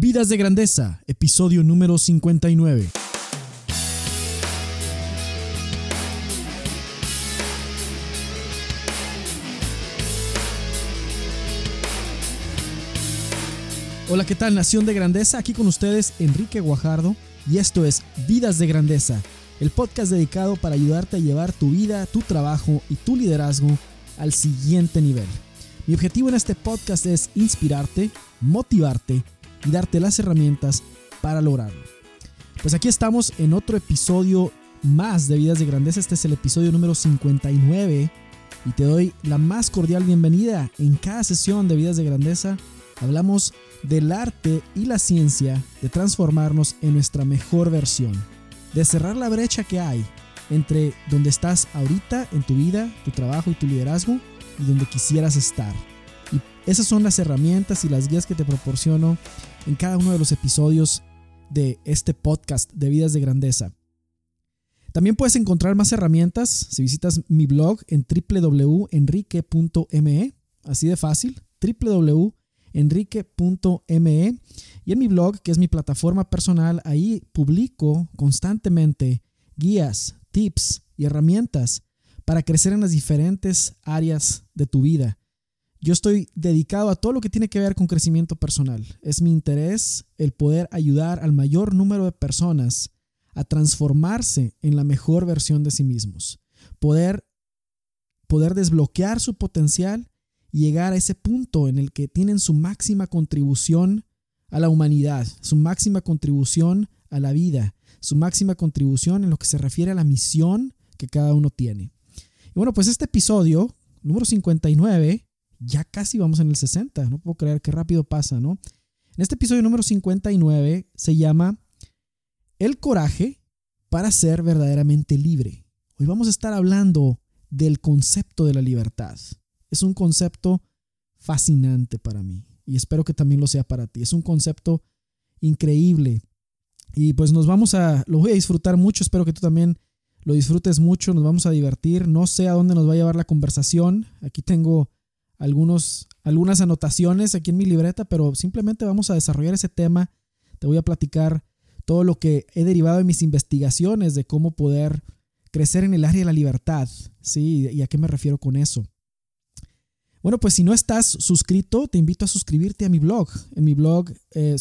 Vidas de Grandeza, episodio número 59. Hola, ¿qué tal Nación de Grandeza? Aquí con ustedes Enrique Guajardo y esto es Vidas de Grandeza, el podcast dedicado para ayudarte a llevar tu vida, tu trabajo y tu liderazgo al siguiente nivel. Mi objetivo en este podcast es inspirarte, motivarte y darte las herramientas para lograrlo. Pues aquí estamos en otro episodio más de Vidas de Grandeza. Este es el episodio número 59 y te doy la más cordial bienvenida. En cada sesión de Vidas de Grandeza hablamos del arte y la ciencia de transformarnos en nuestra mejor versión, de cerrar la brecha que hay entre donde estás ahorita en tu vida, tu trabajo y tu liderazgo y donde quisieras estar. Y esas son las herramientas y las guías que te proporciono en cada uno de los episodios de este podcast de Vidas de Grandeza. También puedes encontrar más herramientas si visitas mi blog en www.enrique.me, así de fácil, www.enrique.me y en mi blog, que es mi plataforma personal, ahí publico constantemente guías, tips y herramientas para crecer en las diferentes áreas de tu vida. Yo estoy dedicado a todo lo que tiene que ver con crecimiento personal. Es mi interés el poder ayudar al mayor número de personas a transformarse en la mejor versión de sí mismos. Poder, poder desbloquear su potencial y llegar a ese punto en el que tienen su máxima contribución a la humanidad, su máxima contribución a la vida, su máxima contribución en lo que se refiere a la misión que cada uno tiene. Y bueno, pues este episodio, número 59, ya casi vamos en el 60, no puedo creer qué rápido pasa, ¿no? En este episodio número 59 se llama El coraje para ser verdaderamente libre. Hoy vamos a estar hablando del concepto de la libertad. Es un concepto fascinante para mí y espero que también lo sea para ti. Es un concepto increíble y pues nos vamos a, lo voy a disfrutar mucho, espero que tú también lo disfrutes mucho, nos vamos a divertir. No sé a dónde nos va a llevar la conversación. Aquí tengo algunos, algunas anotaciones aquí en mi libreta, pero simplemente vamos a desarrollar ese tema. Te voy a platicar todo lo que he derivado de mis investigaciones de cómo poder crecer en el área de la libertad. ¿Sí? ¿Y a qué me refiero con eso? Bueno, pues si no estás suscrito, te invito a suscribirte a mi blog. En mi blog,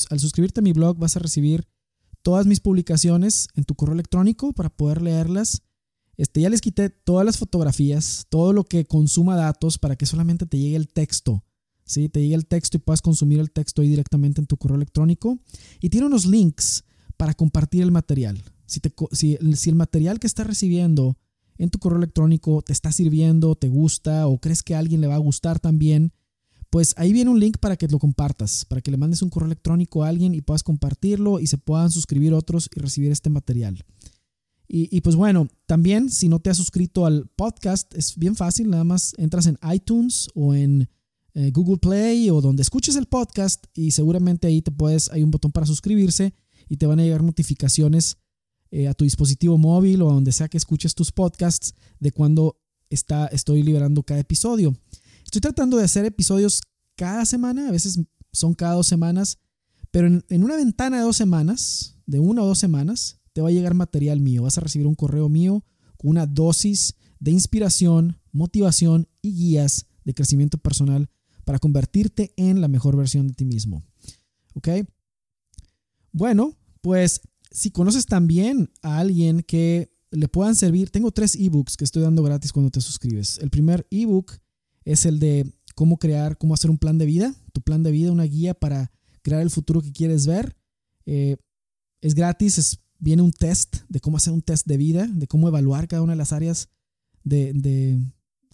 al suscribirte a mi blog vas a recibir todas mis publicaciones en tu correo electrónico para poder leerlas. Este, ya les quité todas las fotografías, todo lo que consuma datos para que solamente te llegue el texto. ¿sí? Te llegue el texto y puedas consumir el texto ahí directamente en tu correo electrónico. Y tiene unos links para compartir el material. Si, si, si el material que estás recibiendo en tu correo electrónico te está sirviendo, te gusta o crees que a alguien le va a gustar también, pues ahí viene un link para que lo compartas, para que le mandes un correo electrónico a alguien y puedas compartirlo y se puedan suscribir otros y recibir este material. Y, pues bueno, también si no te has suscrito al podcast, es bien fácil, nada más entras en iTunes o en eh, Google Play o donde escuches el podcast y seguramente ahí te puedes, hay un botón para suscribirse y te van a llegar notificaciones eh, a tu dispositivo móvil o a donde sea que escuches tus podcasts de cuando está, estoy liberando cada episodio. Estoy tratando de hacer episodios cada semana, a veces son cada dos semanas, pero en, una ventana de dos semanas, de una o dos semanas, te va a llegar material mío. Vas a recibir un correo mío con una dosis de inspiración, motivación y guías de crecimiento personal para convertirte en la mejor versión de ti mismo. ¿Ok? Bueno, pues si conoces también a alguien que le puedan servir, tengo tres ebooks que estoy dando gratis cuando te suscribes. El primer ebook es el de cómo crear, cómo hacer un plan de vida, tu plan de vida, una guía para crear el futuro que quieres ver. Eh, es gratis, es, viene un test de cómo hacer un test de vida, de cómo evaluar cada una de las áreas de,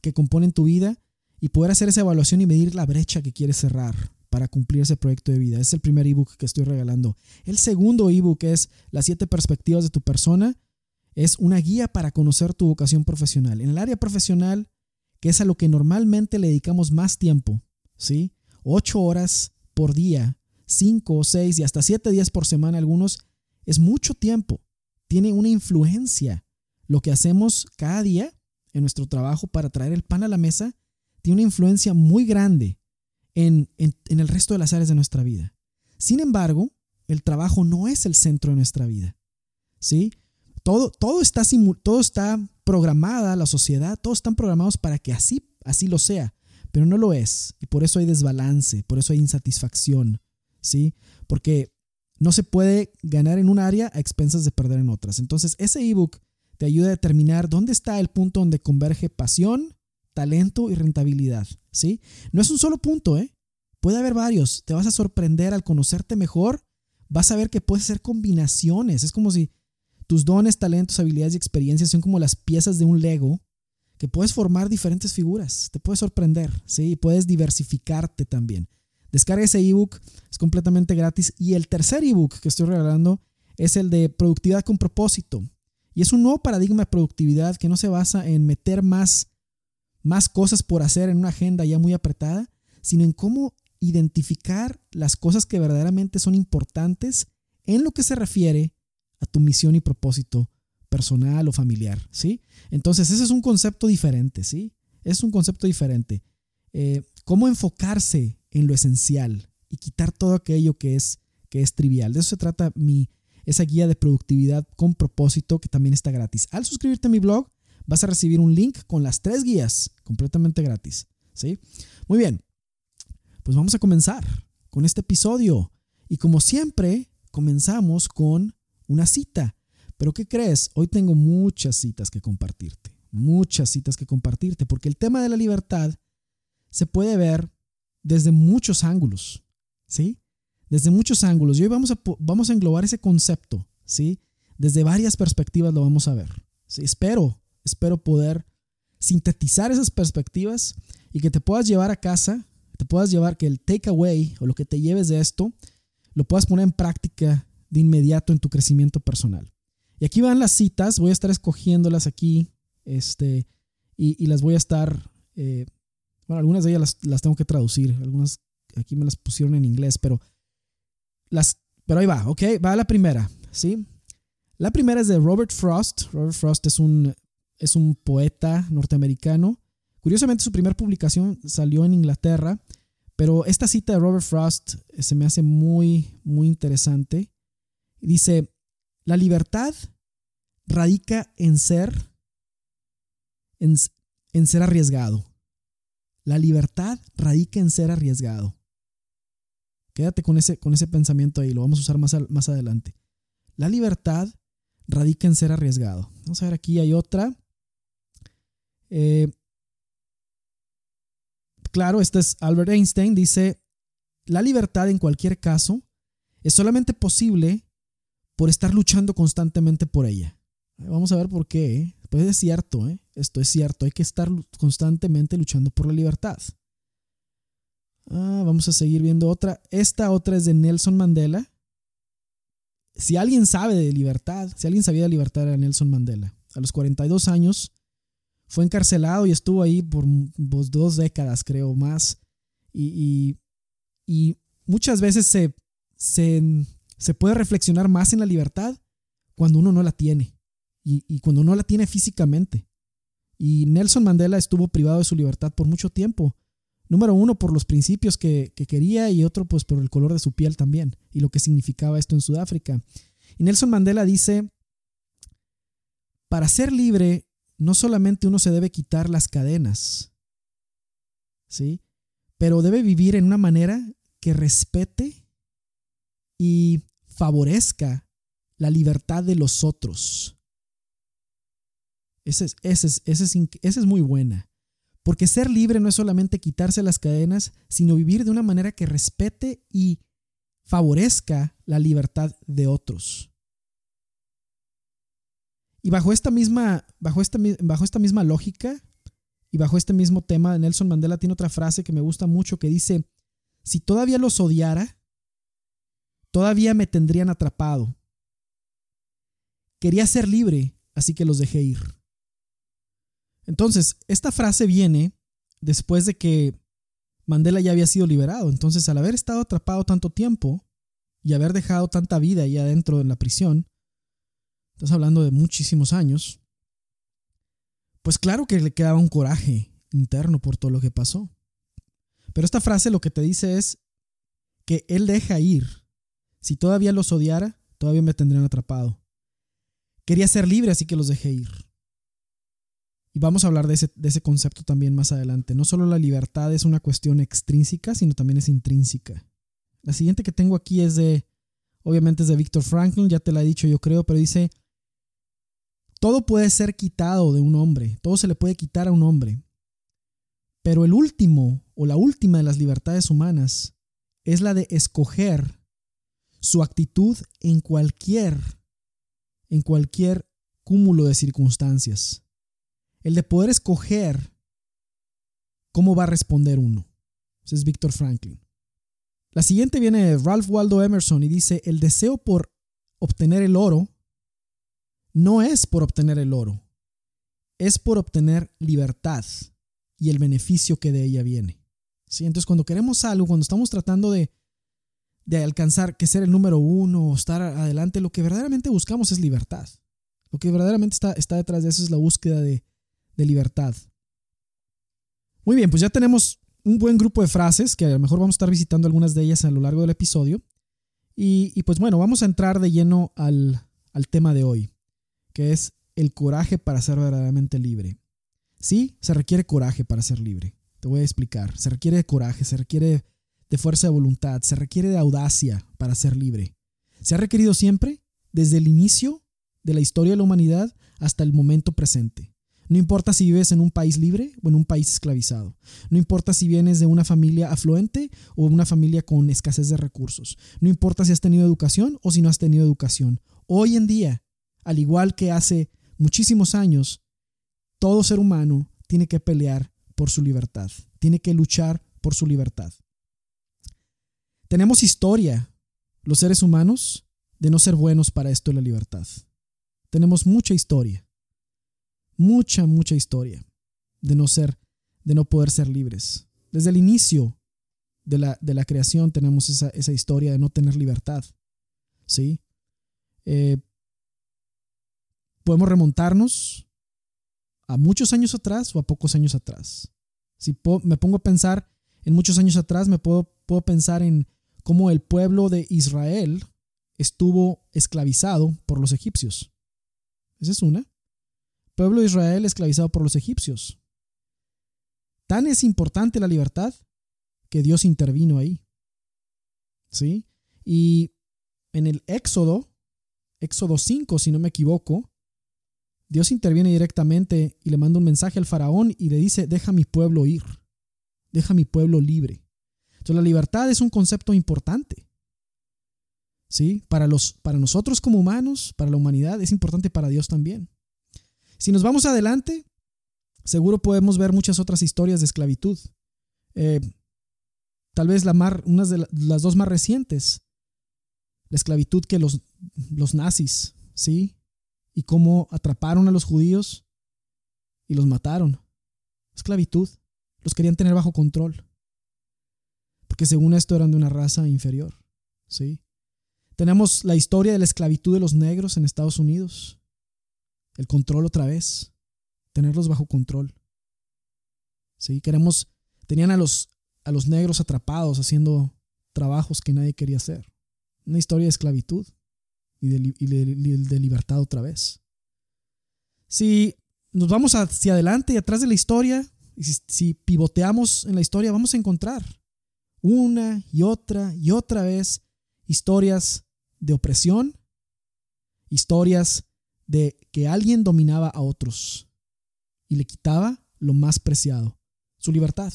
que componen tu vida y poder hacer esa evaluación y medir la brecha que quieres cerrar para cumplir ese proyecto de vida. Es el primer ebook que estoy regalando. El segundo ebook es Las siete perspectivas de tu persona. Es una guía para conocer tu vocación profesional. En el área profesional que es a lo que normalmente le dedicamos más tiempo, ¿sí? Ocho horas por día, cinco o seis y hasta siete días por semana algunos, es mucho tiempo. Tiene una influencia. Lo que hacemos cada día en nuestro trabajo para traer el pan a la mesa tiene una influencia muy grande en, en, el resto de las áreas de nuestra vida. Sin embargo, el trabajo no es el centro de nuestra vida. ¿Sí? Todo, todo, está, todo está programada, la sociedad, todos están programados para que así, así lo sea, pero no lo es. Y por eso hay desbalance, por eso hay insatisfacción. ¿Sí? Porque no se puede ganar en un área a expensas de perder en otras. Entonces, ese ebook te ayuda a determinar dónde está el punto donde converge pasión, talento y rentabilidad. ¿Sí? No es un solo punto, ¿eh? Puede haber varios. Te vas a sorprender al conocerte mejor. Vas a ver que puedes hacer combinaciones. Es como si tus dones, talentos, habilidades y experiencias son como las piezas de un Lego que puedes formar diferentes figuras. Te puedes sorprender, ¿sí? puedes diversificarte también. Descarga ese ebook, es completamente gratis. Y el tercer ebook que estoy regalando es el de productividad con propósito. Y es un nuevo paradigma de productividad que no se basa en meter más, más cosas por hacer en una agenda ya muy apretada, sino en cómo identificar las cosas que verdaderamente son importantes en lo que se refiere a tu misión y propósito personal o familiar, ¿sí? Entonces, ese es un concepto diferente, ¿sí? Es un concepto diferente. Eh, ¿Cómo enfocarse en lo esencial y quitar todo aquello que es, que es trivial? De eso se trata mi, esa guía de productividad con propósito que también está gratis. Al suscribirte a mi blog, vas a recibir un link con las tres guías completamente gratis, ¿sí? Muy bien, pues vamos a comenzar con este episodio. Y como siempre, comenzamos con una cita. Pero ¿qué crees? Hoy tengo muchas citas que compartirte. Muchas citas que compartirte. Porque el tema de la libertad se puede ver desde muchos ángulos. ¿Sí? Desde muchos ángulos. Y hoy vamos a, vamos a englobar ese concepto. ¿Sí? Desde varias perspectivas lo vamos a ver. ¿Sí? Espero, espero poder sintetizar esas perspectivas y que te puedas llevar a casa te puedas llevar, que el takeaway o lo que te lleves de esto, lo puedas poner en práctica de inmediato en tu crecimiento personal. Y aquí van las citas, voy a estar escogiéndolas aquí, este, y, las voy a estar, eh, bueno, algunas de ellas las, tengo que traducir, algunas aquí me las pusieron en inglés, pero las, pero ahí va, ok, va la primera, ¿sí? La primera es de Robert Frost. Robert Frost es un, es un poeta norteamericano Curiosamente, su primera publicación salió en Inglaterra, pero esta cita de Robert Frost eh, se me hace muy, muy interesante. Dice, la libertad radica en ser, en, ser arriesgado. La libertad radica en ser arriesgado. Quédate con ese, con ese pensamiento ahí, lo vamos a usar más, más adelante. La libertad radica en ser arriesgado. Vamos a ver, aquí hay otra. Eh, claro, este es Albert Einstein, dice, la libertad en cualquier caso es solamente posible por estar luchando constantemente por ella. Vamos a ver por qué. Pues es cierto, ¿eh? esto es cierto, hay que estar constantemente luchando por la libertad. Ah, vamos a seguir viendo otra. Esta otra es de Nelson Mandela. Si alguien sabe de libertad, si alguien sabía de libertad era Nelson Mandela. A los 42 años fue encarcelado y estuvo ahí por dos décadas, creo, más. Y, muchas veces se, se, puede reflexionar más en la libertad cuando uno no la tiene y, cuando no la tiene físicamente. Y Nelson Mandela estuvo privado de su libertad por mucho tiempo. Número uno, por los principios que, que, quería y otro, pues por el color de su piel también y lo que significaba esto en Sudáfrica. Y Nelson Mandela dice, para ser libre no solamente uno se debe quitar las cadenas, ¿sí? Pero debe vivir en una manera que respete y favorezca la libertad de los otros. Esa es, muy buena. Porque ser libre no es solamente quitarse las cadenas, sino vivir de una manera que respete y favorezca la libertad de otros. Y bajo esta misma, bajo esta, bajo esta misma lógica y bajo este mismo tema, Nelson Mandela tiene otra frase que me gusta mucho que dice, si todavía los odiara, todavía me tendrían atrapado. Quería ser libre, así que los dejé ir. Entonces, esta frase viene después de que Mandela ya había sido liberado. Entonces, al haber estado atrapado tanto tiempo y haber dejado tanta vida ahí adentro en la prisión, estás hablando de muchísimos años, pues claro que le quedaba un coraje interno por todo lo que pasó. Pero esta frase lo que te dice es que él deja ir Si todavía los odiara, todavía me tendrían atrapado. Quería ser libre, así que los dejé ir. Y vamos a hablar de ese, de ese concepto también más adelante. No solo la libertad es una cuestión extrínseca, sino también es intrínseca. La siguiente que tengo aquí es de, obviamente es de Víctor Franklin, ya te la he dicho yo creo, pero dice, todo puede ser quitado de un hombre, todo se le puede quitar a un hombre. Pero el último o la última de las libertades humanas es la de escoger su actitud en cualquier en cualquier cúmulo de circunstancias. El de poder escoger cómo va a responder uno. Ese es Víctor Franklin. La siguiente viene de Ralph Waldo Emerson y dice, el deseo por obtener el oro no es por obtener el oro, es por obtener libertad y el beneficio que de ella viene. Entonces, cuando queremos algo, cuando estamos tratando de, de alcanzar que ser el número uno o estar adelante, lo que verdaderamente buscamos es libertad. Lo que verdaderamente está, está detrás de eso es la búsqueda de, de libertad. Muy bien, pues ya tenemos un buen grupo de frases que a lo mejor vamos a estar visitando algunas de ellas a lo largo del episodio. Y, pues bueno, vamos a entrar de lleno al, al tema de hoy que es el coraje para ser verdaderamente libre. Sí, se requiere coraje para ser libre. Te voy a explicar. Se requiere de coraje, se requiere de fuerza de voluntad, se requiere de audacia para ser libre. Se ha requerido siempre, desde el inicio de la historia de la humanidad hasta el momento presente. No importa si vives en un país libre o en un país esclavizado. No importa si vienes de una familia afluente o una familia con escasez de recursos. No importa si has tenido educación o si no has tenido educación. Hoy en día al igual que hace muchísimos años, todo ser humano tiene que pelear por su libertad, tiene que luchar por su libertad. Tenemos historia, los seres humanos, de no ser buenos para esto de la libertad. Tenemos mucha historia, mucha, mucha historia de no ser, de no poder ser libres. Desde el inicio de la, de la creación tenemos esa, esa, historia de no tener libertad. ¿Sí? Eh, podemos remontarnos a muchos años atrás o a pocos años atrás. Si me pongo a pensar en muchos años atrás, me puedo, puedo pensar en cómo el pueblo de Israel estuvo esclavizado por los egipcios. Esa es una. Pueblo de Israel esclavizado por los egipcios. Tan es importante la libertad que Dios intervino ahí. ¿Sí? Y en el Éxodo, Éxodo 5, si no me equivoco, Dios interviene directamente y le manda un mensaje al faraón y le dice, deja mi pueblo ir, deja mi pueblo libre. Entonces la libertad es un concepto importante. ¿Sí? Para, los, para nosotros como humanos, para la humanidad, es importante para Dios también. Si nos vamos adelante, seguro podemos ver muchas otras historias de esclavitud. Eh, tal vez la mar, unas de las dos más recientes, la esclavitud que los, los nazis, ¿sí? y cómo atraparon a los judíos y los mataron. Esclavitud. Los querían tener bajo control. Porque según esto eran de una raza inferior. ¿sí? Tenemos la historia de la esclavitud de los negros en Estados Unidos. El control otra vez. Tenerlos bajo control. ¿sí? Queremos, tenían a los, a los negros atrapados haciendo trabajos que nadie quería hacer. Una historia de esclavitud y de, libertad otra vez. Si nos vamos hacia adelante y atrás de la historia, y si, pivoteamos en la historia, vamos a encontrar una y otra y otra vez historias de opresión, historias de que alguien dominaba a otros y le quitaba lo más preciado, su libertad.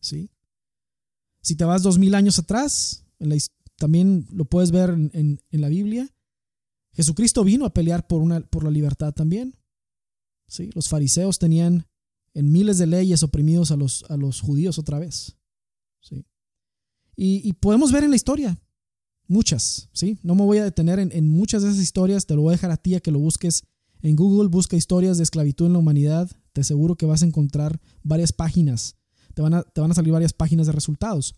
¿Sí? Si te vas dos mil años atrás, en la, también lo puedes ver en, la Biblia. Jesucristo vino a pelear por, una, por la libertad también. ¿Sí? Los fariseos tenían en miles de leyes oprimidos a los, a los judíos otra vez. ¿Sí? Y, podemos ver en la historia muchas. ¿sí? No me voy a detener en, en, muchas de esas historias, te lo voy a dejar a ti a que lo busques en Google, busca historias de esclavitud en la humanidad, te aseguro que vas a encontrar varias páginas, te van a, te van a salir varias páginas de resultados.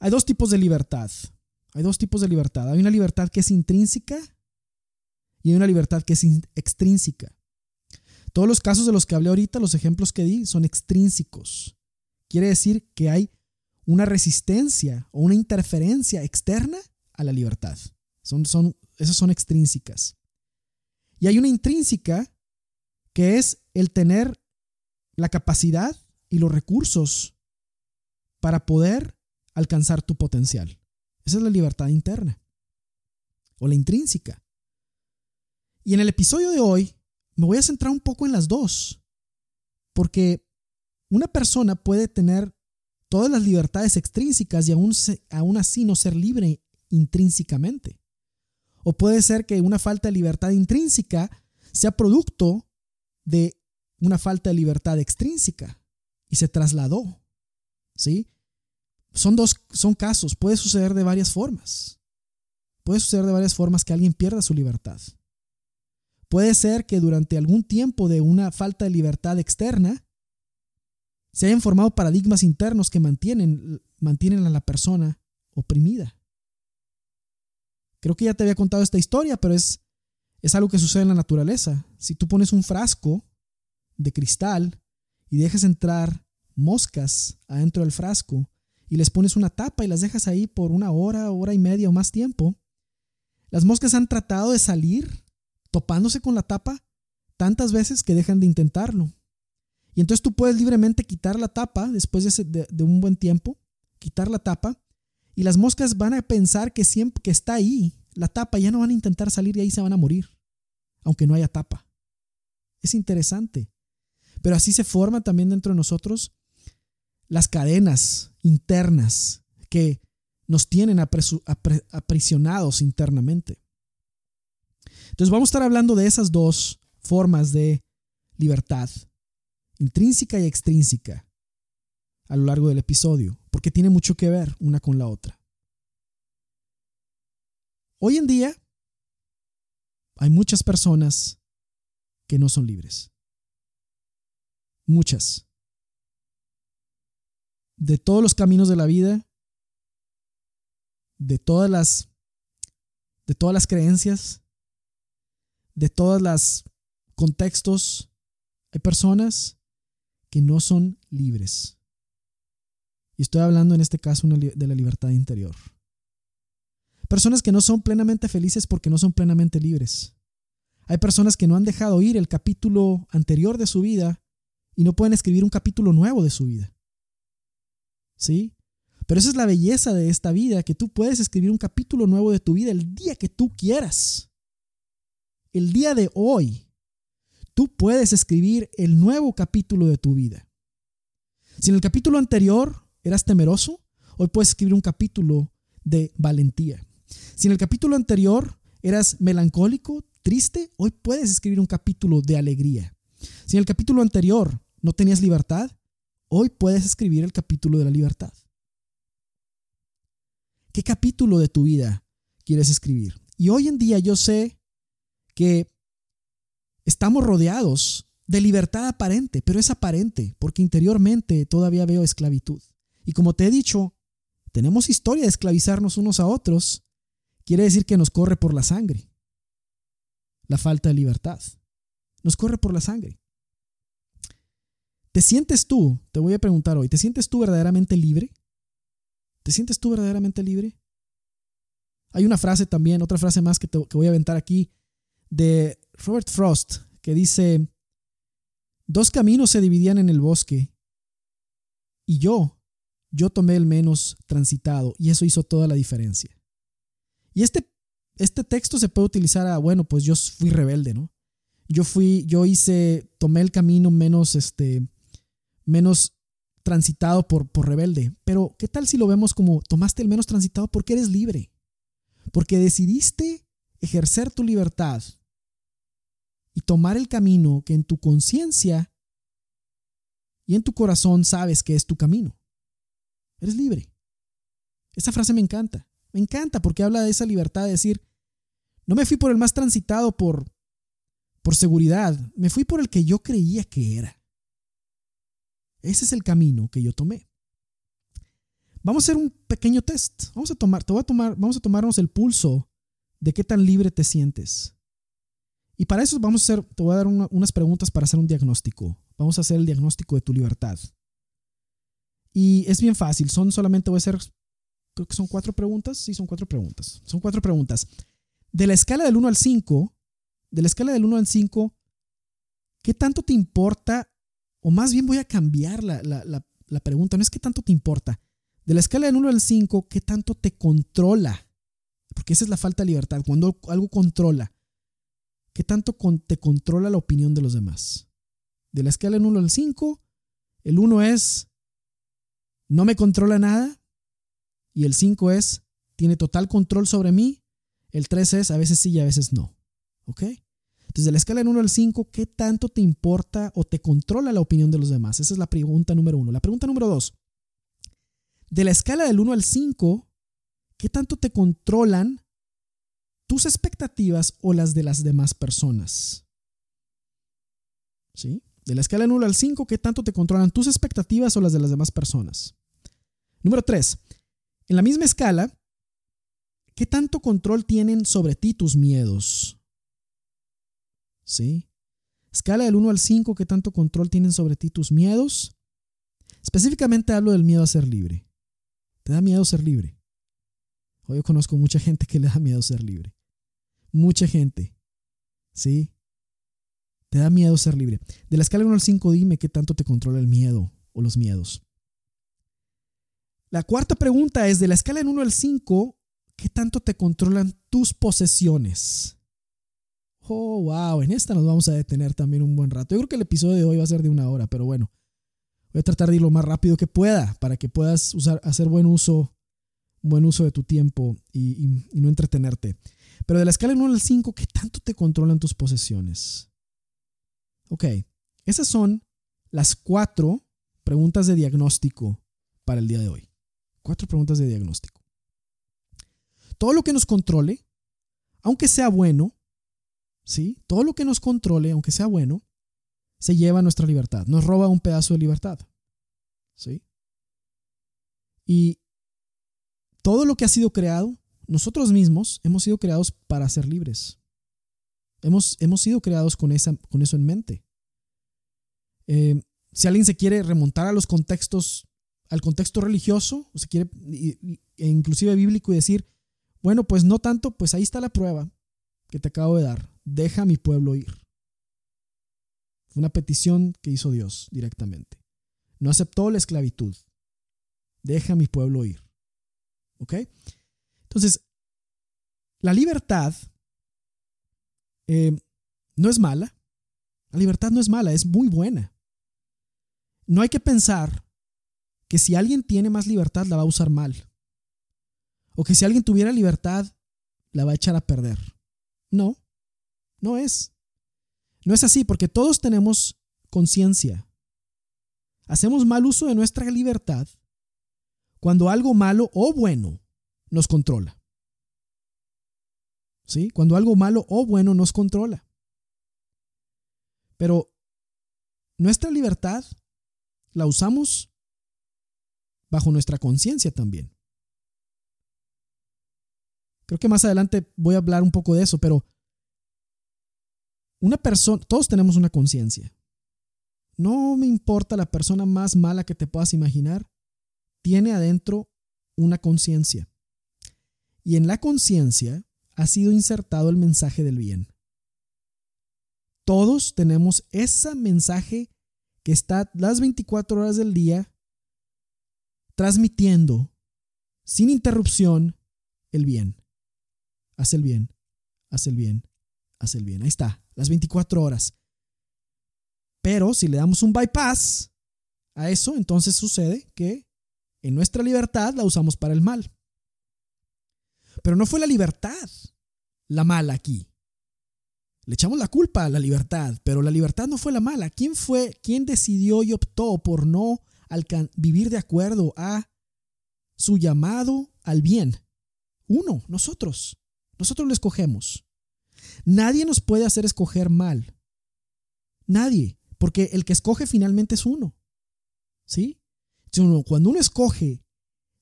Hay dos tipos de libertad. Hay dos tipos de libertad. Hay una libertad que es intrínseca y hay una libertad que es extrínseca. Todos los casos de los que hablé ahorita, los ejemplos que di, son extrínsecos. Quiere decir que hay una resistencia o una interferencia externa a la libertad. Son, son, esas son extrínsecas. Y hay una intrínseca que es el tener la capacidad y los recursos para poder alcanzar tu potencial. Esa es la libertad interna o la intrínseca. Y en el episodio de hoy me voy a centrar un poco en las dos, porque una persona puede tener todas las libertades extrínsecas y aún, aún así no ser libre intrínsecamente. O puede ser que una falta de libertad intrínseca sea producto de una falta de libertad extrínseca y se trasladó. ¿Sí? Son dos son casos, puede suceder de varias formas. Puede suceder de varias formas que alguien pierda su libertad. Puede ser que durante algún tiempo de una falta de libertad externa se hayan formado paradigmas internos que mantienen, mantienen a la persona oprimida. Creo que ya te había contado esta historia, pero es, es algo que sucede en la naturaleza. Si tú pones un frasco de cristal y dejas entrar moscas adentro del frasco y les pones una tapa y las dejas ahí por una hora, hora y media o más tiempo, las moscas han tratado de salir topándose con la tapa tantas veces que dejan de intentarlo. Y entonces tú puedes libremente quitar la tapa después de, de un buen tiempo, quitar la tapa y las moscas van a pensar que siempre que está ahí la tapa, ya no van a intentar salir y ahí se van a morir, aunque no haya tapa. Es interesante. Pero así se forma también dentro de nosotros las cadenas internas que nos tienen aprisionados internamente. Entonces vamos a estar hablando de esas dos formas de libertad, intrínseca y extrínseca a lo largo del episodio, porque tiene mucho que ver una con la otra. Hoy en día hay muchas personas que no son libres. Muchas. De todos los caminos de la vida, de todas las de todas las creencias, de todos los contextos, hay personas que no son libres. Estoy hablando en este caso de la libertad interior. Personas que no son plenamente felices porque no son plenamente libres. Hay personas que no han dejado ir el capítulo anterior de su vida y no pueden escribir un capítulo nuevo de su vida. ¿Sí? Pero esa es la belleza de esta vida, que tú puedes escribir un capítulo nuevo de tu vida el día que tú quieras. El día de hoy, tú puedes escribir el nuevo capítulo de tu vida. Si en el capítulo anterior eras temeroso, hoy puedes escribir un capítulo de valentía. Si en el capítulo anterior eras melancólico, triste, hoy puedes escribir un capítulo de alegría. Si en el capítulo anterior no tenías libertad, hoy puedes escribir el capítulo de la libertad. ¿Qué capítulo de tu vida quieres escribir? Y hoy en día yo sé que estamos rodeados de libertad aparente, pero es aparente porque interiormente todavía veo esclavitud. Y como te he dicho, tenemos historia de esclavizarnos unos a otros, quiere decir que nos corre por la sangre. La falta de libertad. Nos corre por la sangre. ¿Te sientes tú, te voy a preguntar hoy, ¿te sientes tú verdaderamente libre? ¿Te sientes tú verdaderamente libre? Hay una frase también, otra frase más que, que voy a aventar aquí, de Robert Frost, que dice, dos caminos se dividían en el bosque y yo yo tomé el menos transitado y eso hizo toda la diferencia. Y este, este texto se puede utilizar a, bueno, pues yo fui rebelde, ¿no? Yo fui, yo hice, tomé el camino menos, este, menos transitado por, por rebelde. Pero, ¿qué tal si lo vemos como tomaste el menos transitado porque eres libre? Porque decidiste ejercer tu libertad y tomar el camino que en tu conciencia y en tu corazón sabes que es tu camino. Eres libre. Esa frase me encanta. Me encanta porque habla de esa libertad de decir, no me fui por el más transitado por, por seguridad, me fui por el que yo creía que era. Ese es el camino que yo tomé. Vamos a hacer un pequeño test. Vamos a tomar, te voy a tomar, vamos a tomarnos el pulso de qué tan libre te sientes. Y para eso vamos a hacer, te voy a dar unas preguntas para hacer un diagnóstico. Vamos a hacer el diagnóstico de tu libertad. Y es bien fácil, son solamente voy a hacer creo que son cuatro preguntas. Sí, son cuatro preguntas. Son cuatro preguntas. De la escala del 1 al 5, de la escala del 1 al 5, ¿qué tanto te importa? O más bien voy a cambiar la, la pregunta. No es qué tanto te importa. De la escala del 1 al 5, ¿qué tanto te controla? Porque esa es la falta de libertad. Cuando algo controla, ¿qué tanto te controla la opinión de los demás? De la escala del 1 al 5, el 1 es no me controla nada y el 5 es tiene total control sobre mí. El 3 es a veces sí y a veces no. ¿Ok? Entonces, de la escala del 1 al 5, ¿qué tanto te importa o te controla la opinión de los demás? Esa es la pregunta número 1. La pregunta número 2. De la escala del 1 al 5, ¿qué tanto te controlan tus expectativas o las de las demás personas? ¿Sí? De la escala del 1 al 5, ¿qué tanto te controlan tus expectativas o las de las demás personas? Número 3. En la misma escala, ¿qué tanto control tienen sobre ti tus miedos? ¿Sí? Escala del 1 al 5, ¿qué tanto control tienen sobre ti tus miedos? Específicamente hablo del miedo a ser libre. ¿Te da miedo ser libre? Hoy yo conozco mucha gente que le da miedo ser libre. Mucha gente. ¿Sí? Te da miedo ser libre. De la escala 1 al 5, dime qué tanto te controla el miedo o los miedos. La cuarta pregunta es, de la escala 1 al 5, ¿qué tanto te controlan tus posesiones? Oh, wow, en esta nos vamos a detener también un buen rato. Yo creo que el episodio de hoy va a ser de una hora, pero bueno, voy a tratar de ir lo más rápido que pueda para que puedas usar, hacer buen uso, buen uso de tu tiempo y, no entretenerte. Pero de la escala 1 al 5, ¿qué tanto te controlan tus posesiones? Ok, esas son las cuatro preguntas de diagnóstico para el día de hoy. Cuatro preguntas de diagnóstico. Todo lo que nos controle, aunque sea bueno, ¿sí? Todo lo que nos controle, aunque sea bueno, se lleva nuestra libertad, nos roba un pedazo de libertad. ¿Sí? Y todo lo que ha sido creado, nosotros mismos hemos sido creados para ser libres. Hemos, sido creados con, esa, con eso en mente. Eh, si alguien se quiere remontar a los contextos, al contexto religioso, o se quiere, e inclusive bíblico, y decir, bueno, pues no tanto, pues ahí está la prueba que te acabo de dar. Deja a mi pueblo ir. Fue una petición que hizo Dios directamente. No aceptó la esclavitud. Deja a mi pueblo ir. ¿Ok? Entonces, la libertad eh, no es mala. La libertad no es mala, es muy buena. No hay que pensar que si alguien tiene más libertad la va a usar mal. O que si alguien tuviera libertad la va a echar a perder. No, no es. No es así porque todos tenemos conciencia. Hacemos mal uso de nuestra libertad cuando algo malo o bueno nos controla. ¿Sí? Cuando algo malo o bueno nos controla. Pero nuestra libertad la usamos bajo nuestra conciencia también. Creo que más adelante voy a hablar un poco de eso, pero una persona, todos tenemos una conciencia. No me importa la persona más mala que te puedas imaginar, tiene adentro una conciencia. Y en la conciencia ha sido insertado el mensaje del bien. Todos tenemos ese mensaje que está las 24 horas del día transmitiendo sin interrupción el bien. Haz el bien, haz el bien, haz el bien. Ahí está, las 24 horas. Pero si le damos un bypass a eso, entonces sucede que en nuestra libertad la usamos para el mal. Pero no fue la libertad la mala aquí. Le echamos la culpa a la libertad, pero la libertad no fue la mala. ¿Quién fue, quién decidió y optó por no vivir de acuerdo a su llamado al bien? Uno, nosotros. Nosotros lo escogemos. Nadie nos puede hacer escoger mal. Nadie, porque el que escoge finalmente es uno. ¿Sí? Cuando uno escoge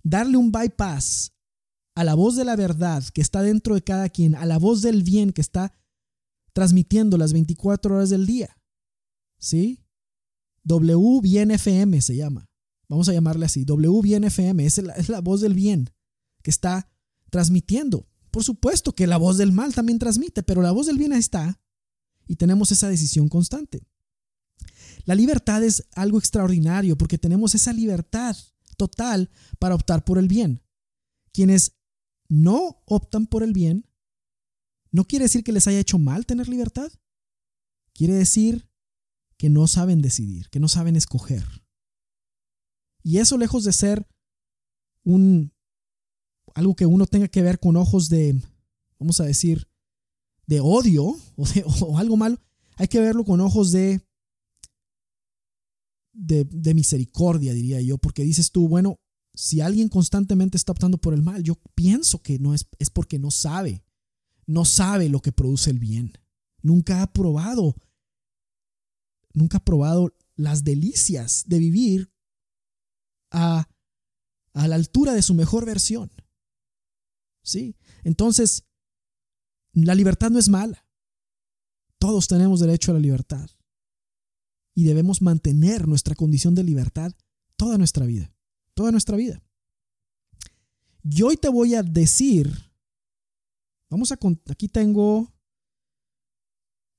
darle un bypass a la voz de la verdad que está dentro de cada quien, a la voz del bien que está transmitiendo las 24 horas del día. ¿Sí? W bien FM se llama. Vamos a llamarle así. W bien FM es la, es la voz del bien. que está transmitiendo. Por supuesto que la voz del mal también transmite, pero la voz del bien está y tenemos esa decisión constante. La libertad es algo extraordinario porque tenemos esa libertad total para optar por el bien. Quienes no optan por el bien, no quiere decir que les haya hecho mal tener libertad. Quiere decir que no saben decidir, que no saben escoger. Y eso lejos de ser un algo que uno tenga que ver con ojos de, vamos a decir, de odio o, o algo malo, hay que verlo con ojos de, de, de misericordia, diría yo, porque dices tú, bueno, si alguien constantemente está optando por el mal, yo pienso que no es, es porque no sabe, no sabe lo que produce el bien. Nunca ha probado, nunca ha probado las delicias de vivir a, a la altura de su mejor versión. ¿Sí? Entonces, la libertad no es mala. Todos tenemos derecho a la libertad. Y debemos mantener nuestra condición de libertad toda nuestra vida. Toda nuestra vida. Y hoy te voy a decir, vamos a, aquí tengo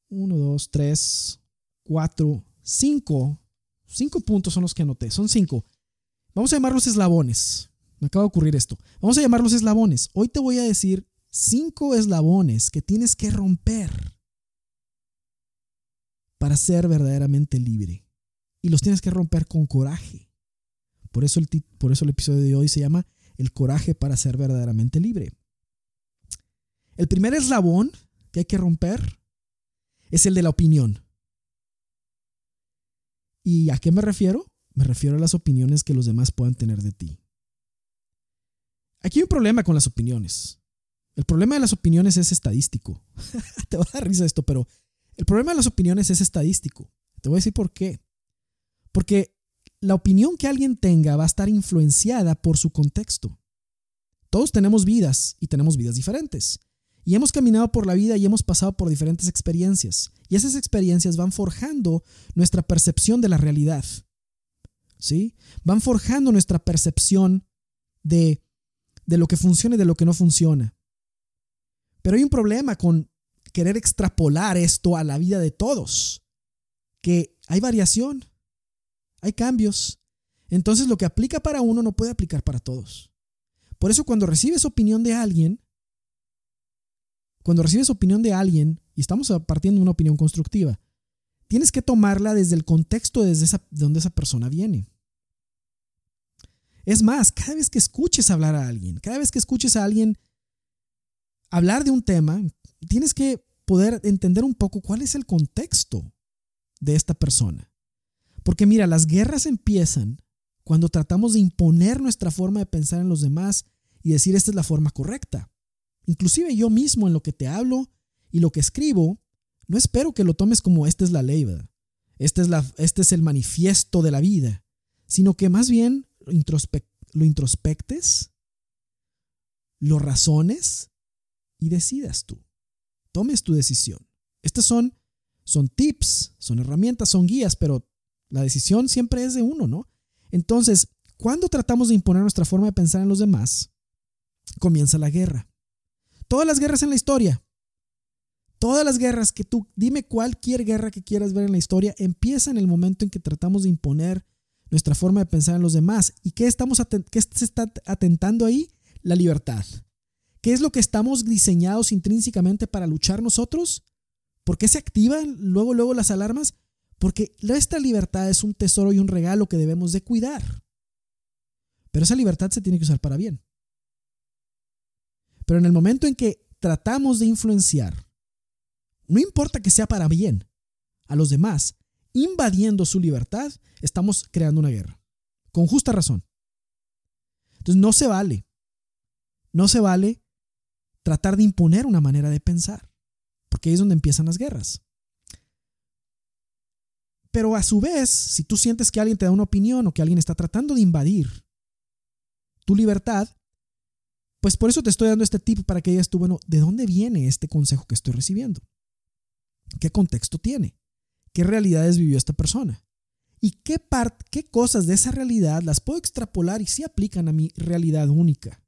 uno, dos, tres, cuatro, cinco, cinco puntos son los que anoté, son cinco. Vamos a llamarlos eslabones. Me acaba de ocurrir esto. Vamos a llamarlos eslabones. Hoy te voy a decir cinco eslabones que tienes que romper para ser verdaderamente libre. Y los tienes que romper con coraje. Por eso el, por eso el episodio de hoy se llama El coraje para ser verdaderamente libre. El primer eslabón que hay que romper es el de la opinión. ¿Y a qué me refiero? Me refiero a las opiniones que los demás puedan tener de ti. Aquí hay un problema con las opiniones. El problema de las opiniones es estadístico. Te va a dar risa esto, pero el problema de las opiniones es estadístico. Te voy a decir por qué. Porque la opinión que alguien tenga va a estar influenciada por su contexto. Todos tenemos vidas y tenemos vidas diferentes. Y hemos caminado por la vida y hemos pasado por diferentes experiencias. Y esas experiencias van forjando nuestra percepción de la realidad. ¿Sí? Van forjando nuestra percepción de de lo que funciona y de lo que no funciona. Pero hay un problema con querer extrapolar esto a la vida de todos, que hay variación, hay cambios. Entonces lo que aplica para uno no puede aplicar para todos. Por eso cuando recibes opinión de alguien, cuando recibes opinión de alguien, y estamos partiendo de una opinión constructiva, tienes que tomarla desde el contexto desde de donde esa persona viene. Es más, cada vez que escuches hablar a alguien, cada vez que escuches a alguien hablar de un tema, tienes que poder entender un poco cuál es el contexto de esta persona. Porque mira, las guerras empiezan cuando tratamos de imponer nuestra forma de pensar en los demás y decir esta es la forma correcta. Inclusive yo mismo en lo que te hablo y lo que escribo, no espero que lo tomes como esta es la ley, Este es, la, este es el manifiesto de la vida, sino que más bien lo introspectes, lo razones y decidas tú. Tomes tu decisión. Estas son, son tips, son herramientas, son guías, pero la decisión siempre es de uno, ¿no? Entonces, cuando tratamos de imponer nuestra forma de pensar en los demás, comienza la guerra. Todas las guerras en la historia, todas las guerras que tú, dime cualquier guerra que quieras ver en la historia, empieza en el momento en que tratamos de imponer nuestra forma de pensar en los demás. ¿Y qué, estamos qué se está atentando ahí? La libertad. ¿Qué es lo que estamos diseñados intrínsecamente para luchar nosotros? ¿Por qué se activan luego, luego las alarmas? Porque nuestra libertad es un tesoro y un regalo que debemos de cuidar. Pero esa libertad se tiene que usar para bien. Pero en el momento en que tratamos de influenciar, no importa que sea para bien, a los demás, invadiendo su libertad, estamos creando una guerra. Con justa razón. Entonces no se vale. No se vale tratar de imponer una manera de pensar. Porque ahí es donde empiezan las guerras. Pero a su vez, si tú sientes que alguien te da una opinión o que alguien está tratando de invadir tu libertad, pues por eso te estoy dando este tip para que digas tú, bueno, ¿de dónde viene este consejo que estoy recibiendo? ¿Qué contexto tiene? qué realidades vivió esta persona y qué, qué cosas de esa realidad las puedo extrapolar y si aplican a mi realidad única.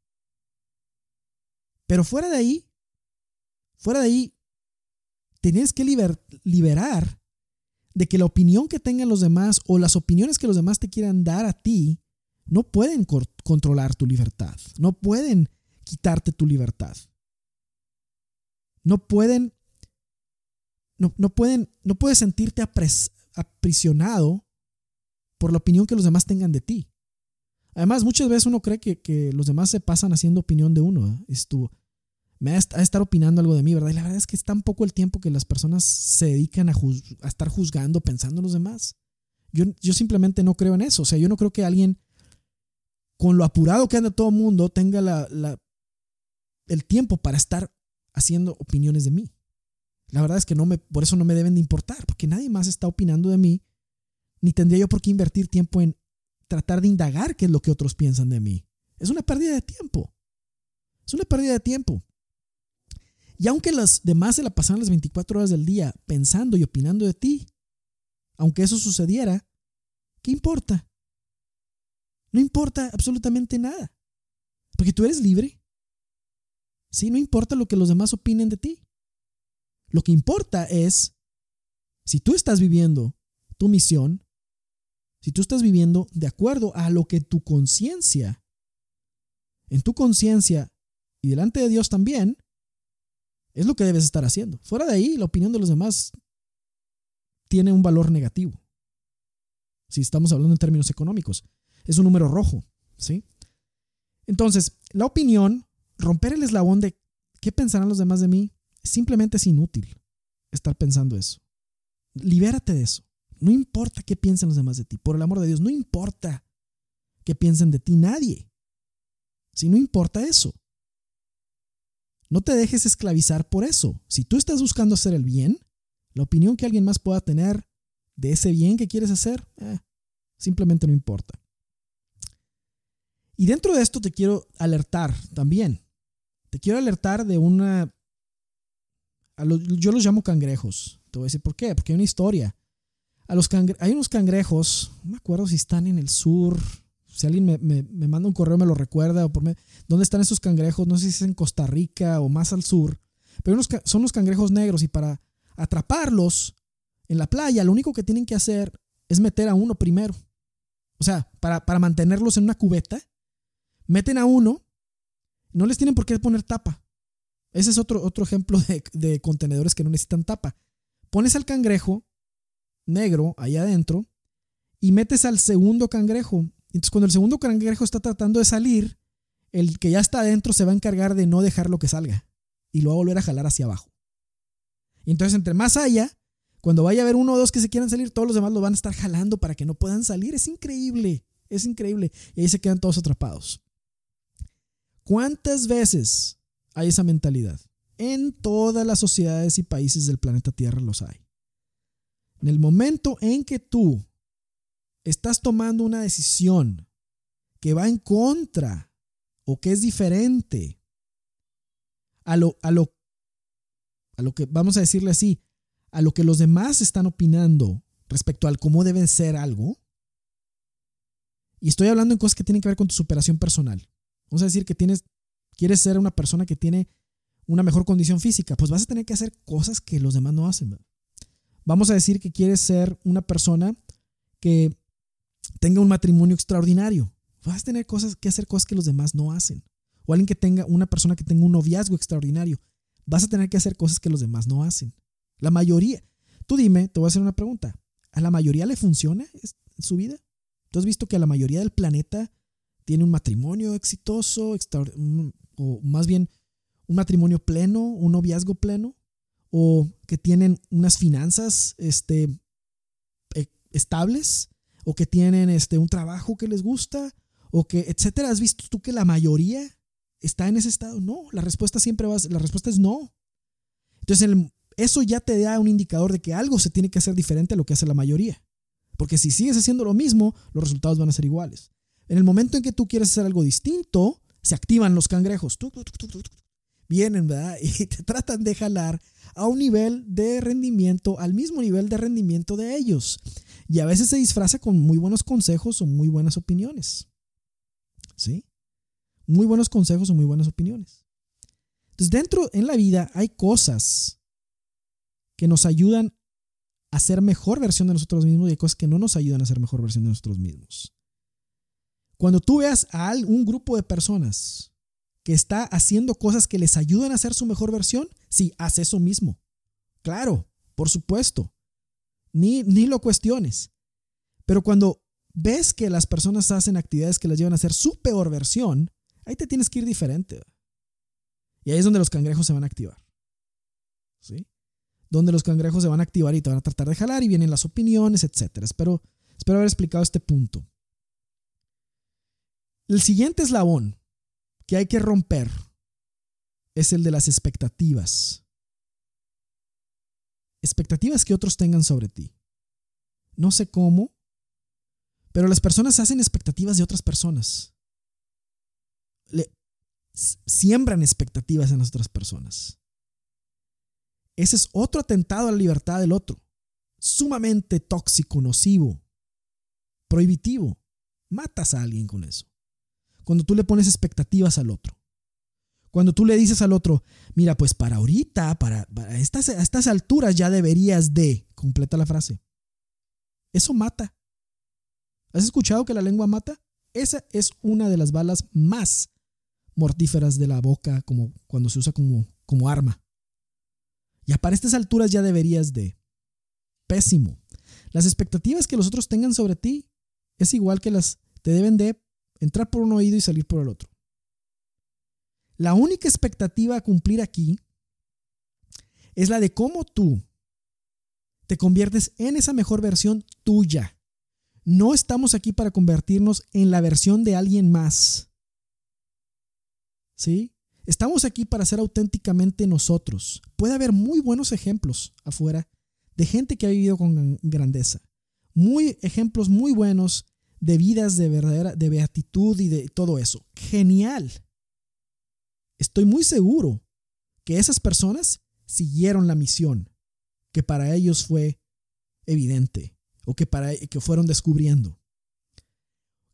Pero fuera de ahí, fuera de ahí, tienes que liberar de que la opinión que tengan los demás o las opiniones que los demás te quieran dar a ti no pueden controlar tu libertad, no pueden quitarte tu libertad. No pueden, no, no pueden, no puedes sentirte aprisionado por la opinión que los demás tengan de ti. Además, muchas veces uno cree que, los demás se pasan haciendo opinión de uno. ¿eh? Estuvo, me va a estar opinando algo de mí, ¿verdad? Y la verdad es que es tan poco el tiempo que las personas se dedican a, estar juzgando, pensando en los demás. Yo, yo, simplemente no creo en eso. O sea, yo no creo que alguien, con lo apurado que anda todo el mundo, tenga el tiempo para estar haciendo opiniones de mí. La verdad es que no me, por eso no me deben de importar, porque nadie más está opinando de mí, ni tendría yo por qué invertir tiempo en tratar de indagar qué es lo que otros piensan de mí. Es una pérdida de tiempo. Es una pérdida de tiempo. Y aunque las demás se la pasaran las 24 horas del día pensando y opinando de ti, aunque eso sucediera, ¿qué importa? No importa absolutamente nada. Porque tú eres libre. Sí, no importa lo que los demás opinen de ti. Lo que importa es si tú estás viviendo tu misión, si tú estás viviendo de acuerdo a lo que tu conciencia, en tu conciencia y delante de Dios también, es lo que debes estar haciendo. Fuera de ahí, la opinión de los demás tiene un valor negativo. Si estamos hablando en términos económicos, es un número rojo, ¿sí? Entonces, la opinión romper el eslabón de qué pensarán los demás de mí simplemente es inútil estar pensando eso. Libérate de eso. No importa qué piensen los demás de ti. Por el amor de Dios, no importa qué piensen de ti nadie. Si no importa eso. No te dejes esclavizar por eso. Si tú estás buscando hacer el bien, la opinión que alguien más pueda tener de ese bien que quieres hacer, eh, simplemente no importa. Y dentro de esto te quiero alertar también. Te quiero alertar de una... yo los llamo cangrejos. Te voy a decir por qué. Porque hay una historia. Hay unos cangrejos, no me acuerdo si están en el sur. Si alguien me, manda un correo me lo recuerda. O por ¿Dónde están esos cangrejos? No sé si es en Costa Rica o más al sur. Pero son los cangrejos negros y para atraparlos en la playa lo único que tienen que hacer es meter a uno primero. O sea, para, para mantenerlos en una cubeta, meten a uno no les tienen por qué poner tapa. Ese es otro, otro ejemplo de, contenedores que no necesitan tapa. Pones al cangrejo negro ahí adentro y metes al segundo cangrejo. Entonces, cuando el segundo cangrejo está tratando de salir, el que ya está adentro se va a encargar de no dejarlo que salga y lo va a volver a jalar hacia abajo. Y entonces, entre más haya, cuando vaya a haber uno o dos que se quieran salir, todos los demás lo van a estar jalando para que no puedan salir. Es increíble, es increíble. Y ahí se quedan todos atrapados. ¿Cuántas veces hay esa mentalidad? En todas las sociedades y países del planeta Tierra los hay. En el momento en que tú estás tomando una decisión que va en contra o que es diferente a lo, a lo, a lo que, vamos a decirle así, a lo que los demás están opinando respecto al cómo debe ser algo, y estoy hablando en cosas que tienen que ver con tu superación personal. Vamos a decir que tienes, quieres ser una persona que tiene una mejor condición física, pues vas a tener que hacer cosas que los demás no hacen. Vamos a decir que quieres ser una persona que tenga un matrimonio extraordinario. Vas a tener cosas que hacer cosas que los demás no hacen. O alguien que tenga una persona que tenga un noviazgo extraordinario. Vas a tener que hacer cosas que los demás no hacen. La mayoría. Tú dime, te voy a hacer una pregunta. ¿A la mayoría le funciona en su vida? ¿Tú has visto que a la mayoría del planeta tiene un matrimonio exitoso, o más bien un matrimonio pleno, un noviazgo pleno, o que tienen unas finanzas este, e, estables, o que tienen este, un trabajo que les gusta, o que, etcétera. ¿Has visto tú que la mayoría está en ese estado? No, la respuesta siempre va, la respuesta es no. Entonces, eso ya te da un indicador de que algo se tiene que hacer diferente a lo que hace la mayoría. Porque si sigues haciendo lo mismo, los resultados van a ser iguales. En el momento en que tú quieres hacer algo distinto, se activan los cangrejos. Vienen, ¿verdad? Y te tratan de jalar a un nivel de rendimiento, al mismo nivel de rendimiento de ellos. Y a veces se disfraza con muy buenos consejos o muy buenas opiniones. ¿Sí? Muy buenos consejos o muy buenas opiniones. Entonces, dentro en la vida hay cosas que nos ayudan a ser mejor versión de nosotros mismos y hay cosas que no nos ayudan a ser mejor versión de nosotros mismos. Cuando tú veas a un grupo de personas que está haciendo cosas que les ayudan a ser su mejor versión, sí, haz eso mismo. Claro, por supuesto. Ni, ni lo cuestiones. Pero cuando ves que las personas hacen actividades que les llevan a ser su peor versión, ahí te tienes que ir diferente. Y ahí es donde los cangrejos se van a activar. ¿Sí? Donde los cangrejos se van a activar y te van a tratar de jalar y vienen las opiniones, etc. Espero, espero haber explicado este punto. El siguiente eslabón que hay que romper es el de las expectativas. Expectativas que otros tengan sobre ti. No sé cómo, pero las personas hacen expectativas de otras personas. Le, siembran expectativas en las otras personas. Ese es otro atentado a la libertad del otro. Sumamente tóxico, nocivo, prohibitivo. Matas a alguien con eso. Cuando tú le pones expectativas al otro. Cuando tú le dices al otro, mira, pues para ahorita, para, estas, a estas alturas ya deberías de, completa la frase. Eso mata. ¿Has escuchado que la lengua mata? Esa es una de las balas más mortíferas de la boca como cuando se usa como, como arma. Ya para estas alturas ya deberías de. Pésimo. Las expectativas que los otros tengan sobre ti es igual que las te deben de entrar por un oído y salir por el otro. La única expectativa a cumplir aquí es la de cómo tú te conviertes en esa mejor versión tuya. No estamos aquí para convertirnos en la versión de alguien más. ¿Sí? Estamos aquí para ser auténticamente nosotros. Puede haber muy buenos ejemplos afuera de gente que ha vivido con grandeza. Muy ejemplos muy buenos de vidas de verdadera de beatitud y de todo eso. Genial. Estoy muy seguro que esas personas siguieron la misión que para ellos fue evidente o que, para, que fueron descubriendo.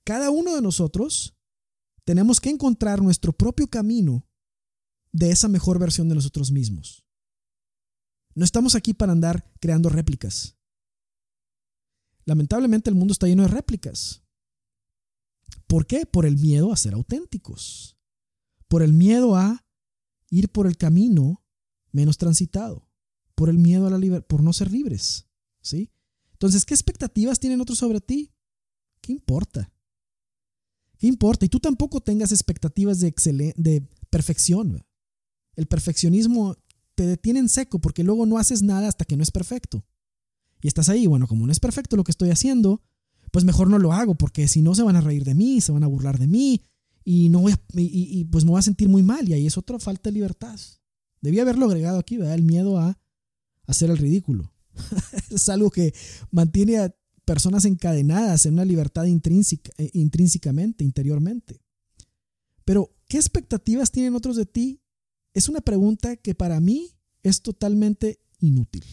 Cada uno de nosotros tenemos que encontrar nuestro propio camino de esa mejor versión de nosotros mismos. No estamos aquí para andar creando réplicas. Lamentablemente el mundo está lleno de réplicas. ¿Por qué? Por el miedo a ser auténticos. Por el miedo a ir por el camino menos transitado. Por el miedo a la libertad, por no ser libres. ¿Sí? Entonces, ¿qué expectativas tienen otros sobre ti? ¿Qué importa? ¿Qué importa? Y tú tampoco tengas expectativas de, de perfección. El perfeccionismo te detiene en seco porque luego no haces nada hasta que no es perfecto. Y estás ahí, bueno, como no es perfecto lo que estoy haciendo, pues mejor no lo hago porque si no se van a reír de mí, se van a burlar de mí y no voy y, pues me voy a sentir muy mal y ahí es otra falta de libertad. Debía haberlo agregado aquí, ¿verdad? El miedo a hacer el ridículo. es algo que mantiene a personas encadenadas en una libertad intrínseca, eh, intrínsecamente, interiormente. Pero, ¿qué expectativas tienen otros de ti? Es una pregunta que para mí es totalmente inútil.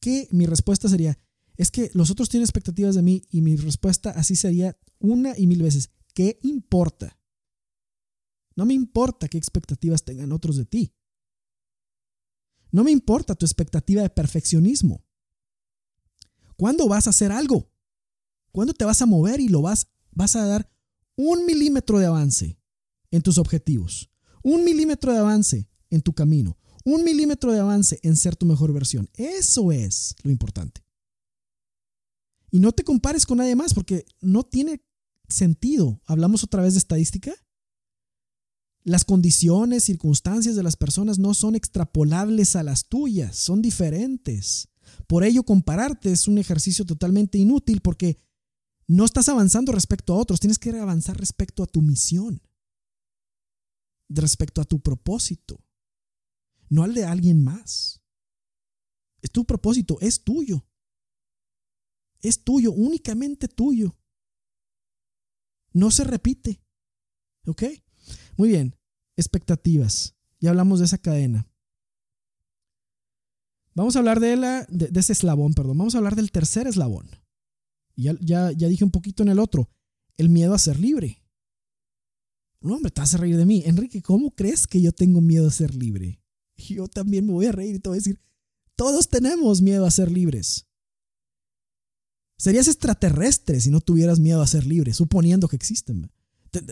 ¿Qué? Mi respuesta sería, es que los otros tienen expectativas de mí y mi respuesta así sería una y mil veces, ¿qué importa? No me importa qué expectativas tengan otros de ti. No me importa tu expectativa de perfeccionismo. ¿Cuándo vas a hacer algo? ¿Cuándo te vas a mover y lo vas, vas a dar un milímetro de avance en tus objetivos? Un milímetro de avance en tu camino. Un milímetro de avance en ser tu mejor versión. Eso es lo importante. Y no te compares con nadie más porque no tiene sentido. Hablamos otra vez de estadística. Las condiciones, circunstancias de las personas no son extrapolables a las tuyas, son diferentes. Por ello, compararte es un ejercicio totalmente inútil porque no estás avanzando respecto a otros, tienes que avanzar respecto a tu misión, respecto a tu propósito, no al de alguien más. Es tu propósito, es tuyo. Es tuyo, únicamente tuyo. No se repite. ¿Ok? Muy bien, expectativas. Ya hablamos de esa cadena. Vamos a hablar de, la, de, ese eslabón, perdón. Vamos a hablar del tercer eslabón. Ya, ya, ya dije un poquito en el otro. El miedo a ser libre. No, hombre, te vas a reír de mí. Enrique, ¿cómo crees que yo tengo miedo a ser libre? yo también me voy a reír y te voy a decir, todos tenemos miedo a ser libres. Serías extraterrestre si no tuvieras miedo a ser libre, suponiendo que existen.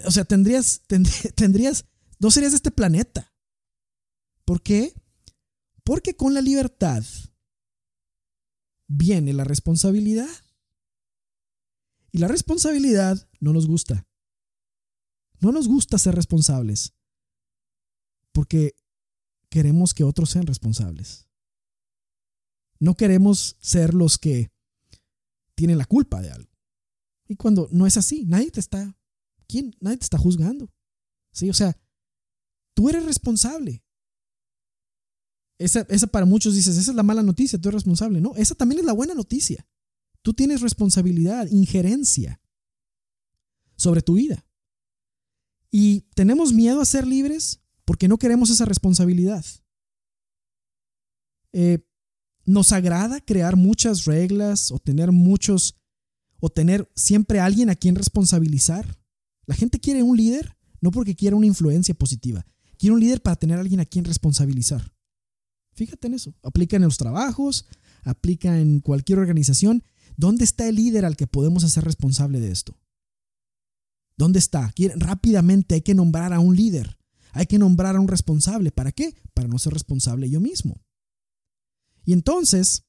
O sea, tendrías, tendrías, no serías de este planeta. ¿Por qué? Porque con la libertad viene la responsabilidad. Y la responsabilidad no nos gusta. No nos gusta ser responsables. Porque queremos que otros sean responsables. No queremos ser los que tienen la culpa de algo. Y cuando no es así, nadie te está, ¿quién? Nadie te está juzgando. Sí, o sea, tú eres responsable. Esa, esa para muchos dices, esa es la mala noticia, tú eres responsable. No, esa también es la buena noticia. Tú tienes responsabilidad, injerencia sobre tu vida. Y tenemos miedo a ser libres porque no queremos esa responsabilidad. Eh, nos agrada crear muchas reglas o tener muchos, o tener siempre alguien a quien responsabilizar. La gente quiere un líder no porque quiera una influencia positiva, quiere un líder para tener alguien a quien responsabilizar. Fíjate en eso. Aplica en los trabajos, aplica en cualquier organización. ¿Dónde está el líder al que podemos hacer responsable de esto? ¿Dónde está? Rápidamente hay que nombrar a un líder. Hay que nombrar a un responsable. ¿Para qué? Para no ser responsable yo mismo. Y entonces,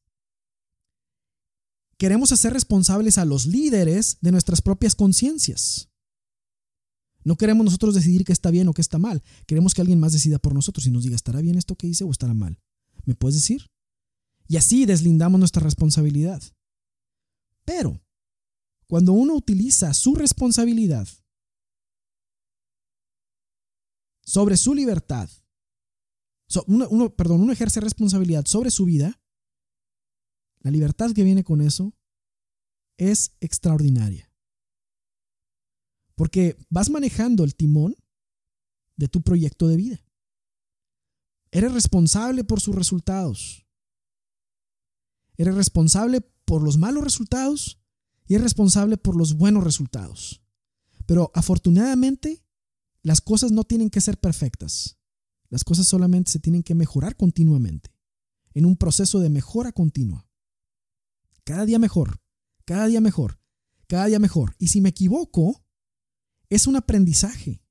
queremos hacer responsables a los líderes de nuestras propias conciencias. No queremos nosotros decidir qué está bien o qué está mal. Queremos que alguien más decida por nosotros y nos diga, ¿estará bien esto que hice o estará mal? ¿Me puedes decir? Y así deslindamos nuestra responsabilidad. Pero, cuando uno utiliza su responsabilidad sobre su libertad uno, perdón, uno ejerce responsabilidad sobre su vida, la libertad que viene con eso es extraordinaria. Porque vas manejando el timón de tu proyecto de vida. Eres responsable por sus resultados. Eres responsable por los malos resultados y eres responsable por los buenos resultados. Pero afortunadamente, las cosas no tienen que ser perfectas. Las cosas solamente se tienen que mejorar continuamente, en un proceso de mejora continua. Cada día mejor, cada día mejor, cada día mejor. Y si me equivoco, es un aprendizaje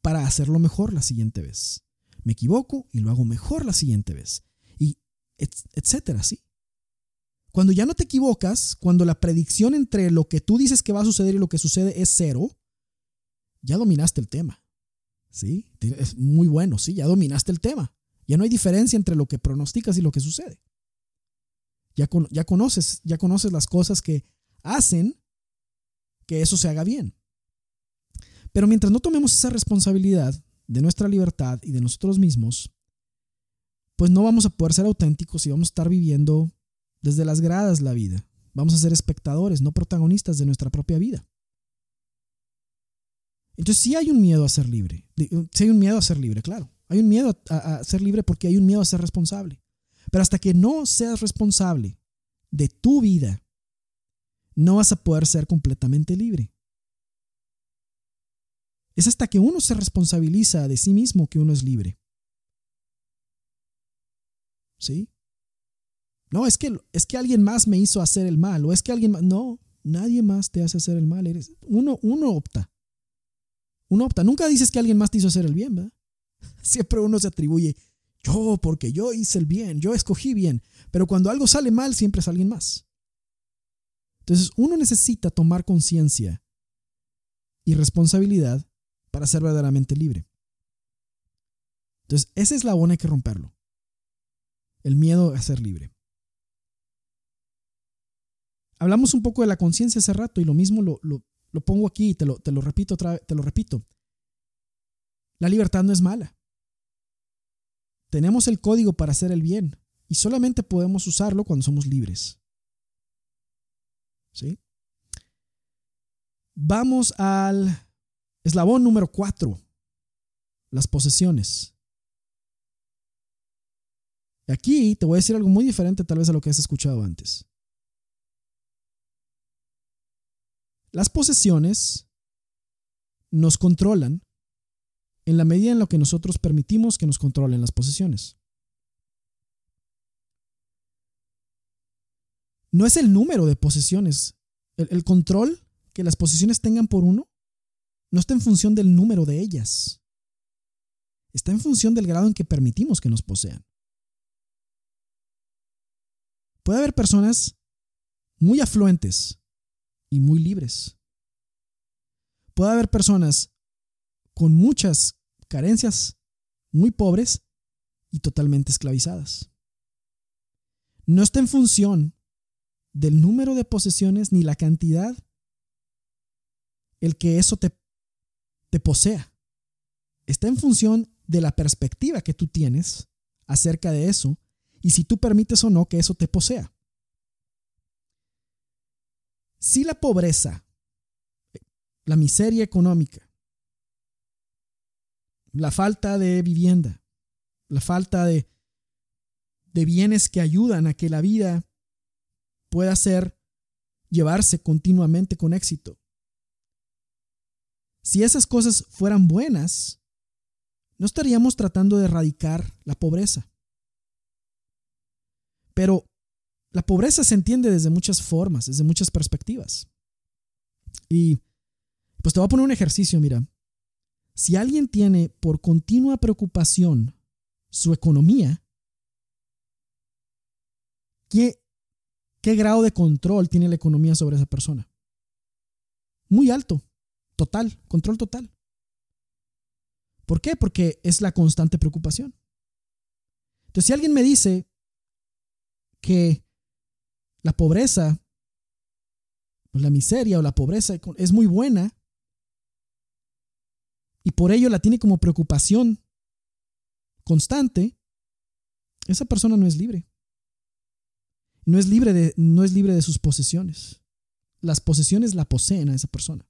para hacerlo mejor la siguiente vez. Me equivoco y lo hago mejor la siguiente vez. Y etcétera, ¿sí? Cuando ya no te equivocas, cuando la predicción entre lo que tú dices que va a suceder y lo que sucede es cero, ya dominaste el tema. ¿Sí? Es muy bueno, ¿sí? Ya dominaste el tema. Ya no hay diferencia entre lo que pronosticas y lo que sucede. Ya, ya, conoces, ya conoces las cosas que hacen que eso se haga bien. Pero mientras no tomemos esa responsabilidad de nuestra libertad y de nosotros mismos, pues no vamos a poder ser auténticos y vamos a estar viviendo desde las gradas la vida. Vamos a ser espectadores, no protagonistas de nuestra propia vida. Entonces sí hay un miedo a ser libre. Sí hay un miedo a ser libre, claro. Hay un miedo a, ser libre porque hay un miedo a ser responsable. Pero hasta que no seas responsable de tu vida, no vas a poder ser completamente libre. Es hasta que uno se responsabiliza de sí mismo que uno es libre. ¿Sí? No, es que, es que alguien más me hizo hacer el mal, o es que alguien más. No, nadie más te hace hacer el mal. Eres, uno, uno opta. Uno opta. Nunca dices que alguien más te hizo hacer el bien, ¿verdad? Siempre uno se atribuye, yo, porque yo hice el bien, yo escogí bien. Pero cuando algo sale mal, siempre es alguien más. Entonces, uno necesita tomar conciencia y responsabilidad para ser verdaderamente libre. Entonces, ese eslabón hay que romperlo. El miedo a ser libre. Hablamos un poco de la conciencia hace rato y lo mismo lo, lo, lo pongo aquí te lo, te lo repito te lo repito. La libertad no es mala. Tenemos el código para hacer el bien y solamente podemos usarlo cuando somos libres. ¿Sí? Vamos al eslabón número cuatro, las posesiones. Aquí te voy a decir algo muy diferente tal vez a lo que has escuchado antes. Las posesiones nos controlan en la medida en la que nosotros permitimos que nos controlen las posesiones. No es el número de posesiones. El, control que las posesiones tengan por uno no está en función del número de ellas. Está en función del grado en que permitimos que nos posean. Puede haber personas muy afluentes y muy libres. Puede haber personas con muchas carencias, muy pobres y totalmente esclavizadas. No está en función del número de posesiones ni la cantidad el que eso te, te posea. Está en función de la perspectiva que tú tienes acerca de eso y si tú permites o no que eso te posea. Si la pobreza, la miseria económica, la falta de vivienda, la falta de, de bienes que ayudan a que la vida pueda ser llevarse continuamente con éxito. Si esas cosas fueran buenas, no estaríamos tratando de erradicar la pobreza. Pero la pobreza se entiende desde muchas formas, desde muchas perspectivas. Y pues te voy a poner un ejercicio, mira. Si alguien tiene por continua preocupación su economía, ¿qué, ¿qué grado de control tiene la economía sobre esa persona? Muy alto, total, control total. ¿Por qué? Porque es la constante preocupación. Entonces, si alguien me dice que la pobreza, o la miseria o la pobreza es muy buena, y por ello la tiene como preocupación constante, esa persona no es libre. No es libre de, no es libre de sus posesiones. Las posesiones la poseen a esa persona.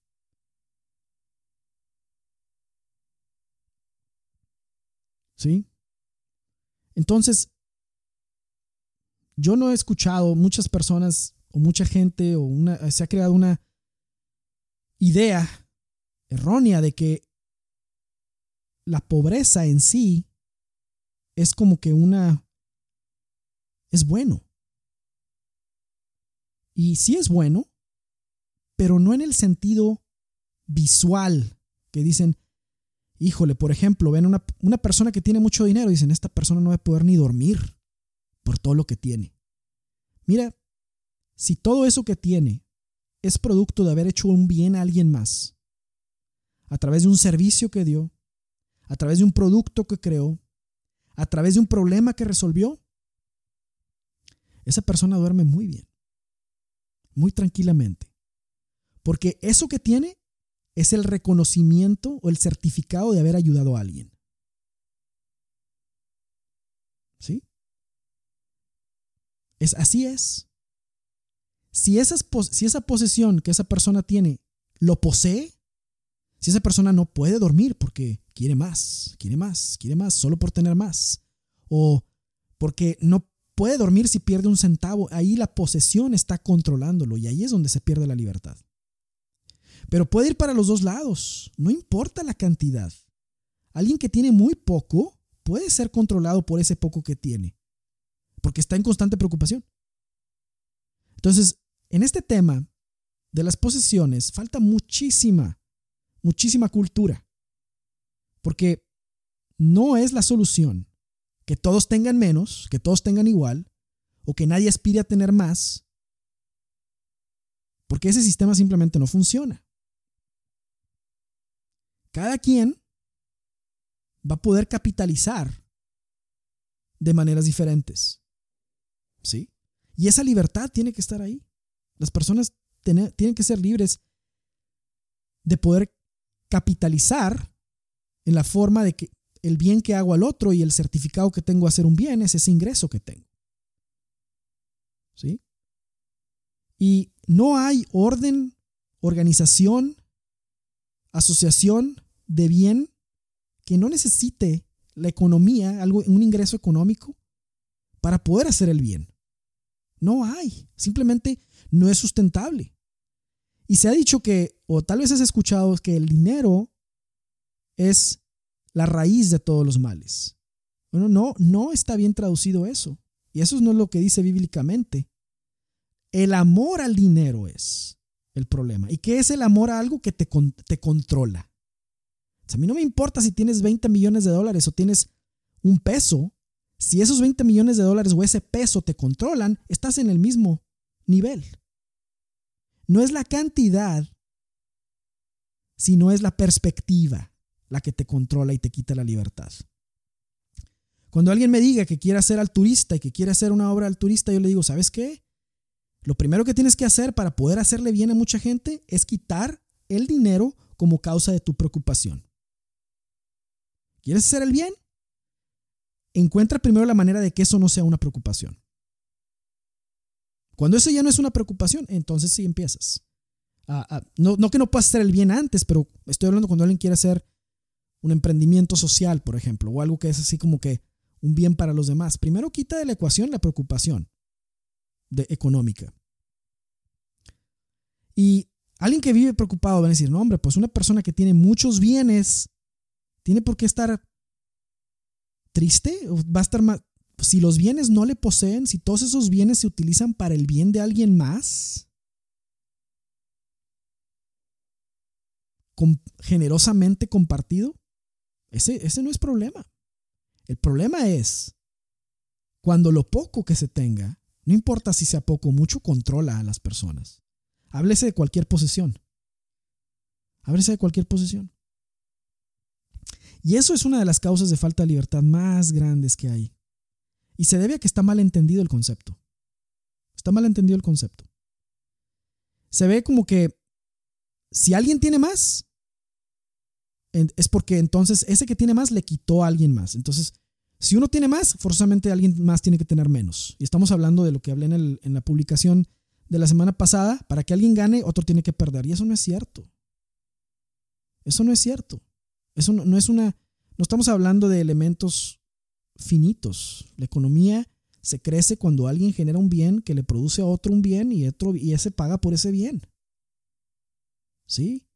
¿Sí? Entonces, yo no he escuchado muchas personas o mucha gente o una, se ha creado una idea errónea de que la pobreza en sí es como que una... es bueno. Y sí es bueno, pero no en el sentido visual, que dicen, híjole, por ejemplo, ven una, una persona que tiene mucho dinero, dicen, esta persona no va a poder ni dormir por todo lo que tiene. Mira, si todo eso que tiene es producto de haber hecho un bien a alguien más, a través de un servicio que dio, a través de un producto que creó, a través de un problema que resolvió, esa persona duerme muy bien, muy tranquilamente. Porque eso que tiene es el reconocimiento o el certificado de haber ayudado a alguien. ¿Sí? Es, así es. Si, si esa posesión que esa persona tiene lo posee, si esa persona no puede dormir porque quiere más, quiere más, quiere más, solo por tener más, o porque no puede dormir si pierde un centavo, ahí la posesión está controlándolo y ahí es donde se pierde la libertad. Pero puede ir para los dos lados, no importa la cantidad. Alguien que tiene muy poco puede ser controlado por ese poco que tiene, porque está en constante preocupación. Entonces, en este tema de las posesiones falta muchísima, muchísima cultura. Porque no es la solución que todos tengan menos, que todos tengan igual, o que nadie aspire a tener más, porque ese sistema simplemente no funciona. Cada quien va a poder capitalizar de maneras diferentes. ¿Sí? Y esa libertad tiene que estar ahí. Las personas tienen que ser libres de poder capitalizar en la forma de que el bien que hago al otro y el certificado que tengo a hacer un bien es ese ingreso que tengo. ¿Sí? Y no hay orden, organización, asociación de bien que no necesite la economía, algo, un ingreso económico para poder hacer el bien. No hay, simplemente no es sustentable. Y se ha dicho que, o tal vez has escuchado, que el dinero es la raíz de todos los males. Bueno, no, no está bien traducido eso. Y eso no es lo que dice bíblicamente. El amor al dinero es el problema. ¿Y qué es el amor a algo que te, te controla? a mí no me importa si tienes 20 millones de dólares o tienes un peso. Si esos 20 millones de dólares o ese peso te controlan, estás en el mismo nivel. No es la cantidad, sino es la perspectiva la que te controla y te quita la libertad. Cuando alguien me diga que quiere ser turista y que quiere hacer una obra al turista, yo le digo, ¿sabes qué? Lo primero que tienes que hacer para poder hacerle bien a mucha gente es quitar el dinero como causa de tu preocupación. ¿Quieres hacer el bien? Encuentra primero la manera de que eso no sea una preocupación. Cuando eso ya no es una preocupación, entonces sí empiezas. no, no que no puedas hacer el bien antes, pero estoy hablando cuando alguien quiere hacer un emprendimiento social, por ejemplo, o algo que es así como que un bien para los demás. Primero quita de la ecuación la preocupación de, económica. Y alguien que vive preocupado va a decir, no, hombre, pues una persona que tiene muchos bienes, ¿tiene por qué estar triste? ¿Va a estar más? Si los bienes no le poseen, si todos esos bienes se utilizan para el bien de alguien más, generosamente compartido, ese, ese no es problema. El problema es cuando lo poco que se tenga, no importa si sea poco o mucho, controla a las personas. Háblese de cualquier posesión. Háblese de cualquier posesión. Y eso es una de las causas de falta de libertad más grandes que hay. Y se debe a que está mal entendido el concepto. Está mal entendido el concepto. Se ve como que si alguien tiene más, es porque entonces ese que tiene más le quitó a alguien más. Entonces, si uno tiene más, forzosamente alguien más tiene que tener menos. Y estamos hablando de lo que hablé en, en la publicación de la semana pasada. Para que alguien gane, otro tiene que perder. Y eso no es cierto. Eso no es cierto. Eso no, es una... No estamos hablando de elementos finitos. La economía se crece cuando alguien genera un bien que le produce a otro un bien y, otro, y ese paga por ese bien. ¿Sí?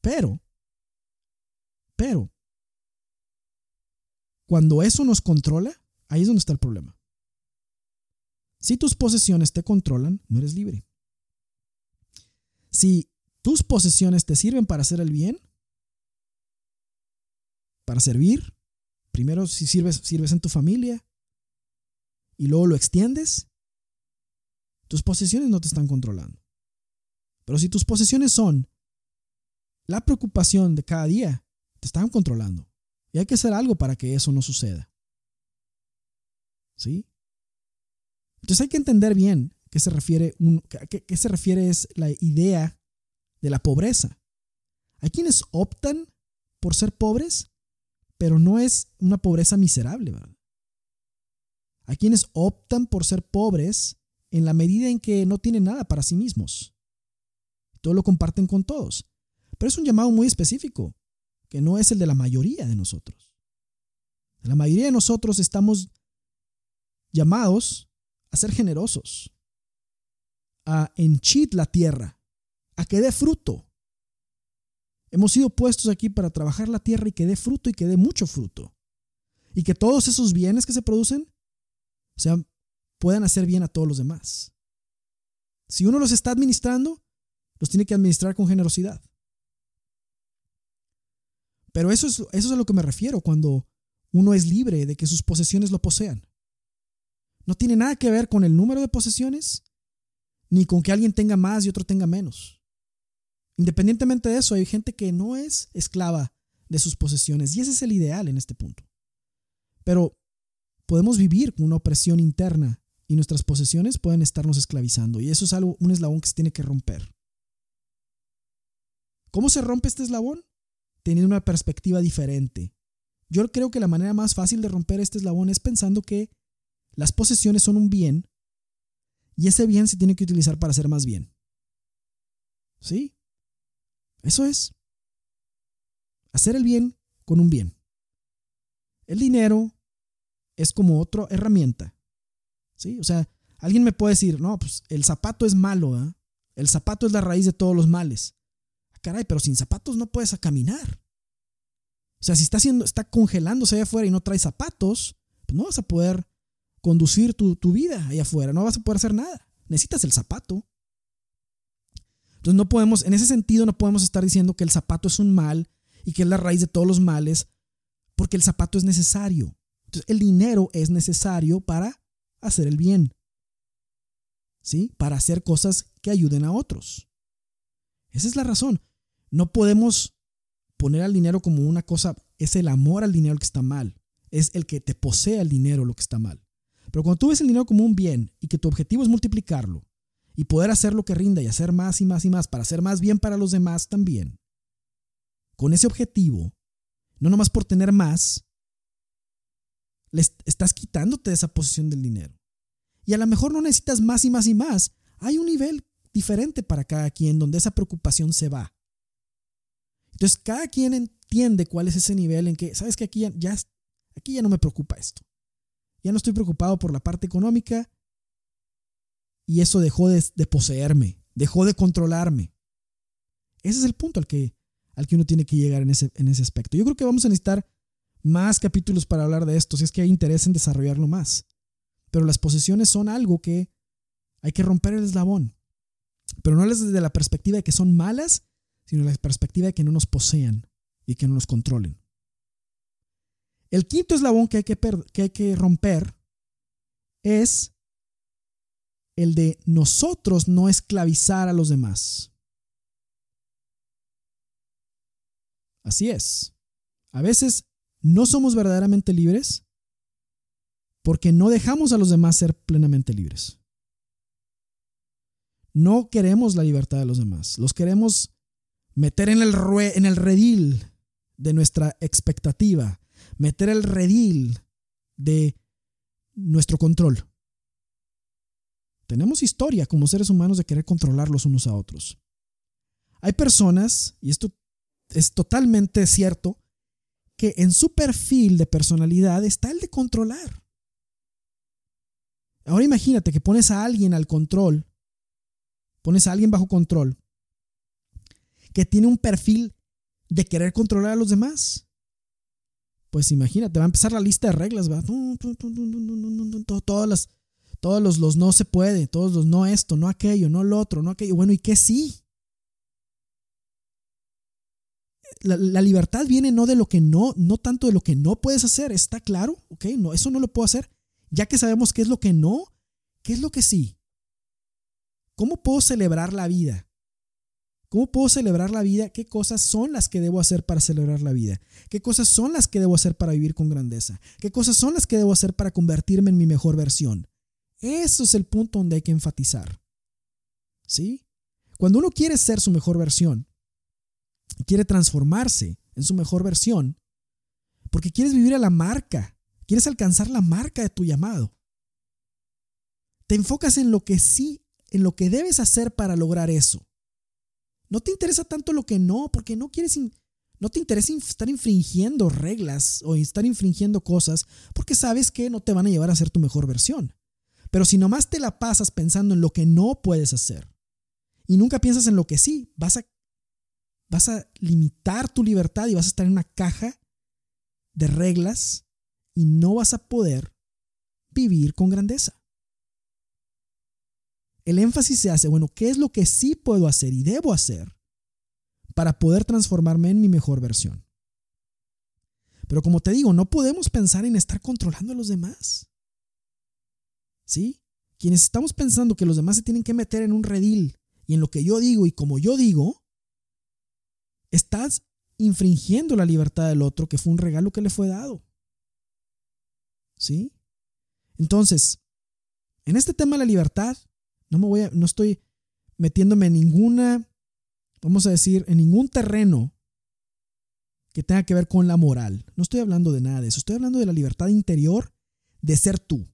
Pero, pero, cuando eso nos controla, ahí es donde está el problema. Si tus posesiones te controlan, no eres libre. Si tus posesiones te sirven para hacer el bien, para servir, primero si sirves, sirves en tu familia y luego lo extiendes, tus posesiones no te están controlando. Pero si tus posesiones son la preocupación de cada día te están controlando. Y hay que hacer algo para que eso no suceda. ¿Sí? Entonces hay que entender bien qué se refiere, un, qué, se refiere es la idea de la pobreza. Hay quienes optan por ser pobres, pero no es una pobreza miserable. ¿verdad? Hay quienes optan por ser pobres en la medida en que no tienen nada para sí mismos. Todo lo comparten con todos. Pero es un llamado muy específico, que no es el de la mayoría de nosotros. La mayoría de nosotros estamos llamados a ser generosos, a henchir la tierra, a que dé fruto. Hemos sido puestos aquí para trabajar la tierra y que dé fruto y que dé mucho fruto. Y que todos esos bienes que se producen o puedan hacer bien a todos los demás. Si uno los está administrando, los tiene que administrar con generosidad. Pero eso es, eso es a lo que me refiero cuando uno es libre de que sus posesiones lo posean. No tiene nada que ver con el número de posesiones, ni con que alguien tenga más y otro tenga menos. Independientemente de eso, hay gente que no es esclava de sus posesiones y ese es el ideal en este punto. Pero podemos vivir con una opresión interna y nuestras posesiones pueden estarnos esclavizando y eso es algo un eslabón que se tiene que romper. ¿Cómo se rompe este eslabón? teniendo una perspectiva diferente. Yo creo que la manera más fácil de romper este eslabón es pensando que las posesiones son un bien y ese bien se tiene que utilizar para hacer más bien. ¿Sí? Eso es. Hacer el bien con un bien. El dinero es como otra herramienta. ¿Sí? O sea, alguien me puede decir, no, pues el zapato es malo, ¿eh? El zapato es la raíz de todos los males. Caray, pero sin zapatos no puedes caminar. O sea, si está, haciendo, está congelándose allá afuera y no trae zapatos, pues no vas a poder conducir tu, tu vida allá afuera, no vas a poder hacer nada. Necesitas el zapato. Entonces no podemos, en ese sentido no podemos estar diciendo que el zapato es un mal y que es la raíz de todos los males, porque el zapato es necesario. Entonces el dinero es necesario para hacer el bien. ¿Sí? Para hacer cosas que ayuden a otros. Esa es la razón. No podemos poner al dinero como una cosa, es el amor al dinero el que está mal. Es el que te posee el dinero lo que está mal. Pero cuando tú ves el dinero como un bien y que tu objetivo es multiplicarlo y poder hacer lo que rinda y hacer más y más y más para hacer más bien para los demás también, con ese objetivo, no nomás por tener más, les estás quitándote de esa posición del dinero. Y a lo mejor no necesitas más y más y más. Hay un nivel diferente para cada quien donde esa preocupación se va. Entonces, cada quien entiende cuál es ese nivel en que, sabes que aquí ya, aquí ya no me preocupa esto. Ya no estoy preocupado por la parte económica y eso dejó de, poseerme, dejó de controlarme. Ese es el punto al que, al que uno tiene que llegar en ese, en ese aspecto. Yo creo que vamos a necesitar más capítulos para hablar de esto, si es que hay interés en desarrollarlo más. Pero las posesiones son algo que hay que romper el eslabón. Pero no desde la perspectiva de que son malas, sino la perspectiva de que no nos posean y que no nos controlen. El quinto eslabón que hay que, que, hay que romper es el de nosotros no esclavizar a los demás. Así es. A veces no somos verdaderamente libres porque no dejamos a los demás ser plenamente libres. No queremos la libertad de los demás, los queremos meter en el, en el redil de nuestra expectativa, meter el redil de nuestro control. Tenemos historia como seres humanos de querer controlar los unos a otros. Hay personas, y esto es totalmente cierto, que en su perfil de personalidad está el de controlar. Ahora imagínate que pones a alguien al control, pones a alguien bajo control, que tiene un perfil de querer controlar a los demás. Pues imagínate, va a empezar la lista de reglas, va. Todas las, todos los, los no se puede, todos los no esto, no aquello, no lo otro, no aquello. Bueno, ¿y qué sí? la, libertad viene no de lo que no, no tanto de lo que no puedes hacer, está claro, ok, no, eso no lo puedo hacer, ya que sabemos qué es lo que no, qué es lo que sí. ¿Cómo puedo celebrar la vida? ¿Cómo puedo celebrar la vida? ¿Qué cosas son las que debo hacer para celebrar la vida? ¿Qué cosas son las que debo hacer para vivir con grandeza? ¿Qué cosas son las que debo hacer para convertirme en mi mejor versión? Eso es el punto donde hay que enfatizar. ¿Sí? Cuando uno quiere ser su mejor versión, quiere transformarse en su mejor versión, porque quieres vivir a la marca, quieres alcanzar la marca de tu llamado. Te enfocas en lo que sí, en lo que debes hacer para lograr eso. No te interesa tanto lo que no, porque no quieres, no te interesa estar infringiendo reglas o estar infringiendo cosas, porque sabes que no te van a llevar a ser tu mejor versión. Pero si nomás te la pasas pensando en lo que no puedes hacer y nunca piensas en lo que sí, vas a vas a limitar tu libertad y vas a estar en una caja de reglas y no vas a poder vivir con grandeza. El énfasis se hace, bueno, ¿qué es lo que sí puedo hacer y debo hacer para poder transformarme en mi mejor versión? Pero como te digo, no podemos pensar en estar controlando a los demás. ¿Sí? Quienes estamos pensando que los demás se tienen que meter en un redil y en lo que yo digo y como yo digo, estás infringiendo la libertad del otro, que fue un regalo que le fue dado. ¿Sí? Entonces, en este tema de la libertad, no me voy a, no estoy metiéndome en ninguna, vamos a decir, en ningún terreno que tenga que ver con la moral. No estoy hablando de nada de eso. Estoy hablando de la libertad interior de ser tú.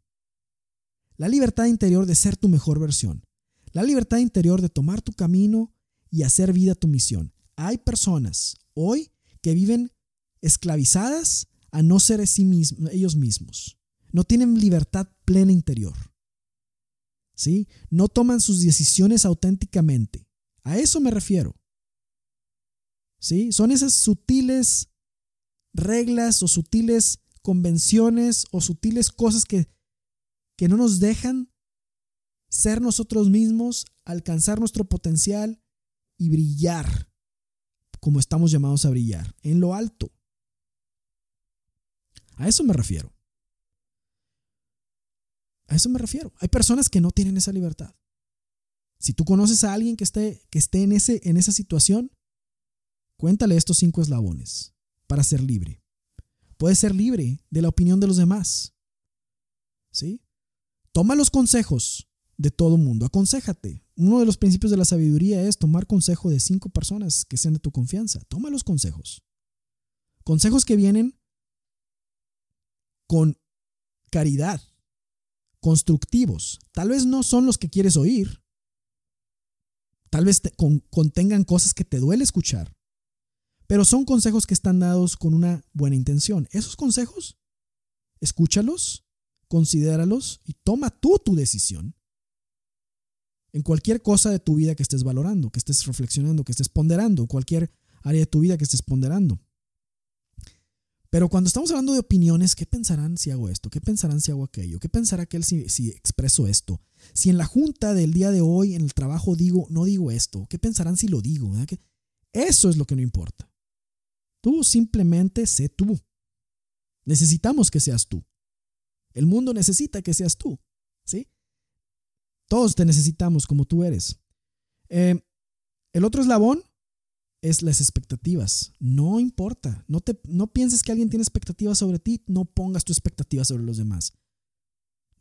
La libertad interior de ser tu mejor versión. La libertad interior de tomar tu camino y hacer vida tu misión. Hay personas hoy que viven esclavizadas a no ser ellos mismos. No tienen libertad plena interior. ¿Sí? No toman sus decisiones auténticamente. A eso me refiero. ¿Sí? Son esas sutiles reglas o sutiles convenciones o sutiles cosas que, que no nos dejan ser nosotros mismos, alcanzar nuestro potencial y brillar como estamos llamados a brillar, en lo alto. A eso me refiero. A eso me refiero. Hay personas que no tienen esa libertad. Si tú conoces a alguien que esté, que esté en, ese, en esa situación, cuéntale estos cinco eslabones para ser libre. Puedes ser libre de la opinión de los demás. ¿Sí? Toma los consejos de todo mundo. Aconsejate. Uno de los principios de la sabiduría es tomar consejo de cinco personas que sean de tu confianza. Toma los consejos. Consejos que vienen con caridad, constructivos. Tal vez no son los que quieres oír. Tal vez contengan cosas que te duele escuchar. Pero son consejos que están dados con una buena intención. Esos consejos, escúchalos, considéralos y toma tú tu decisión en cualquier cosa de tu vida que estés valorando, que estés reflexionando, que estés ponderando, cualquier área de tu vida que estés ponderando. Pero cuando estamos hablando de opiniones, ¿qué pensarán si hago esto? ¿Qué pensarán si hago aquello? ¿Qué pensará aquel si, si expreso esto? Si en la junta del día de hoy, en el trabajo, digo, no digo esto, ¿qué pensarán si lo digo? Eso es lo que no importa. Tú simplemente sé tú. Necesitamos que seas tú. El mundo necesita que seas tú. ¿Sí? Todos te necesitamos como tú eres. Eh, el otro eslabón es las expectativas. No importa. No, te, no pienses que alguien tiene expectativas sobre ti. No pongas tu expectativa sobre los demás.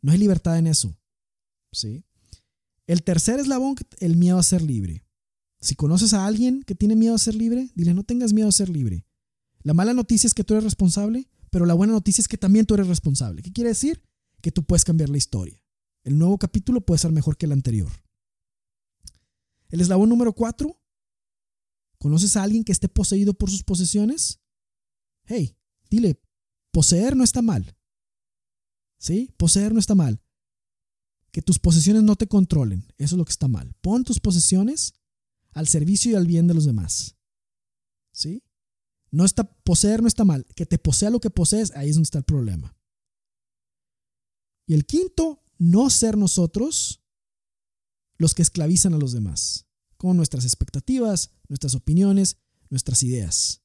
No hay libertad en eso. ¿Sí? El tercer eslabón, el miedo a ser libre. Si conoces a alguien que tiene miedo a ser libre, dile, no tengas miedo a ser libre. La mala noticia es que tú eres responsable, pero la buena noticia es que también tú eres responsable. ¿Qué quiere decir? Que tú puedes cambiar la historia. El nuevo capítulo puede ser mejor que el anterior. El eslabón número cuatro. ¿Conoces a alguien que esté poseído por sus posesiones? Hey, dile, poseer no está mal. ¿Sí? Poseer no está mal. Que tus posesiones no te controlen. Eso es lo que está mal. Pon tus posesiones al servicio y al bien de los demás. ¿Sí? No está, poseer no está mal. Que te posea lo que posees, ahí es donde está el problema. Y el quinto no ser nosotros los que esclavizan a los demás, con nuestras expectativas, nuestras opiniones, nuestras ideas.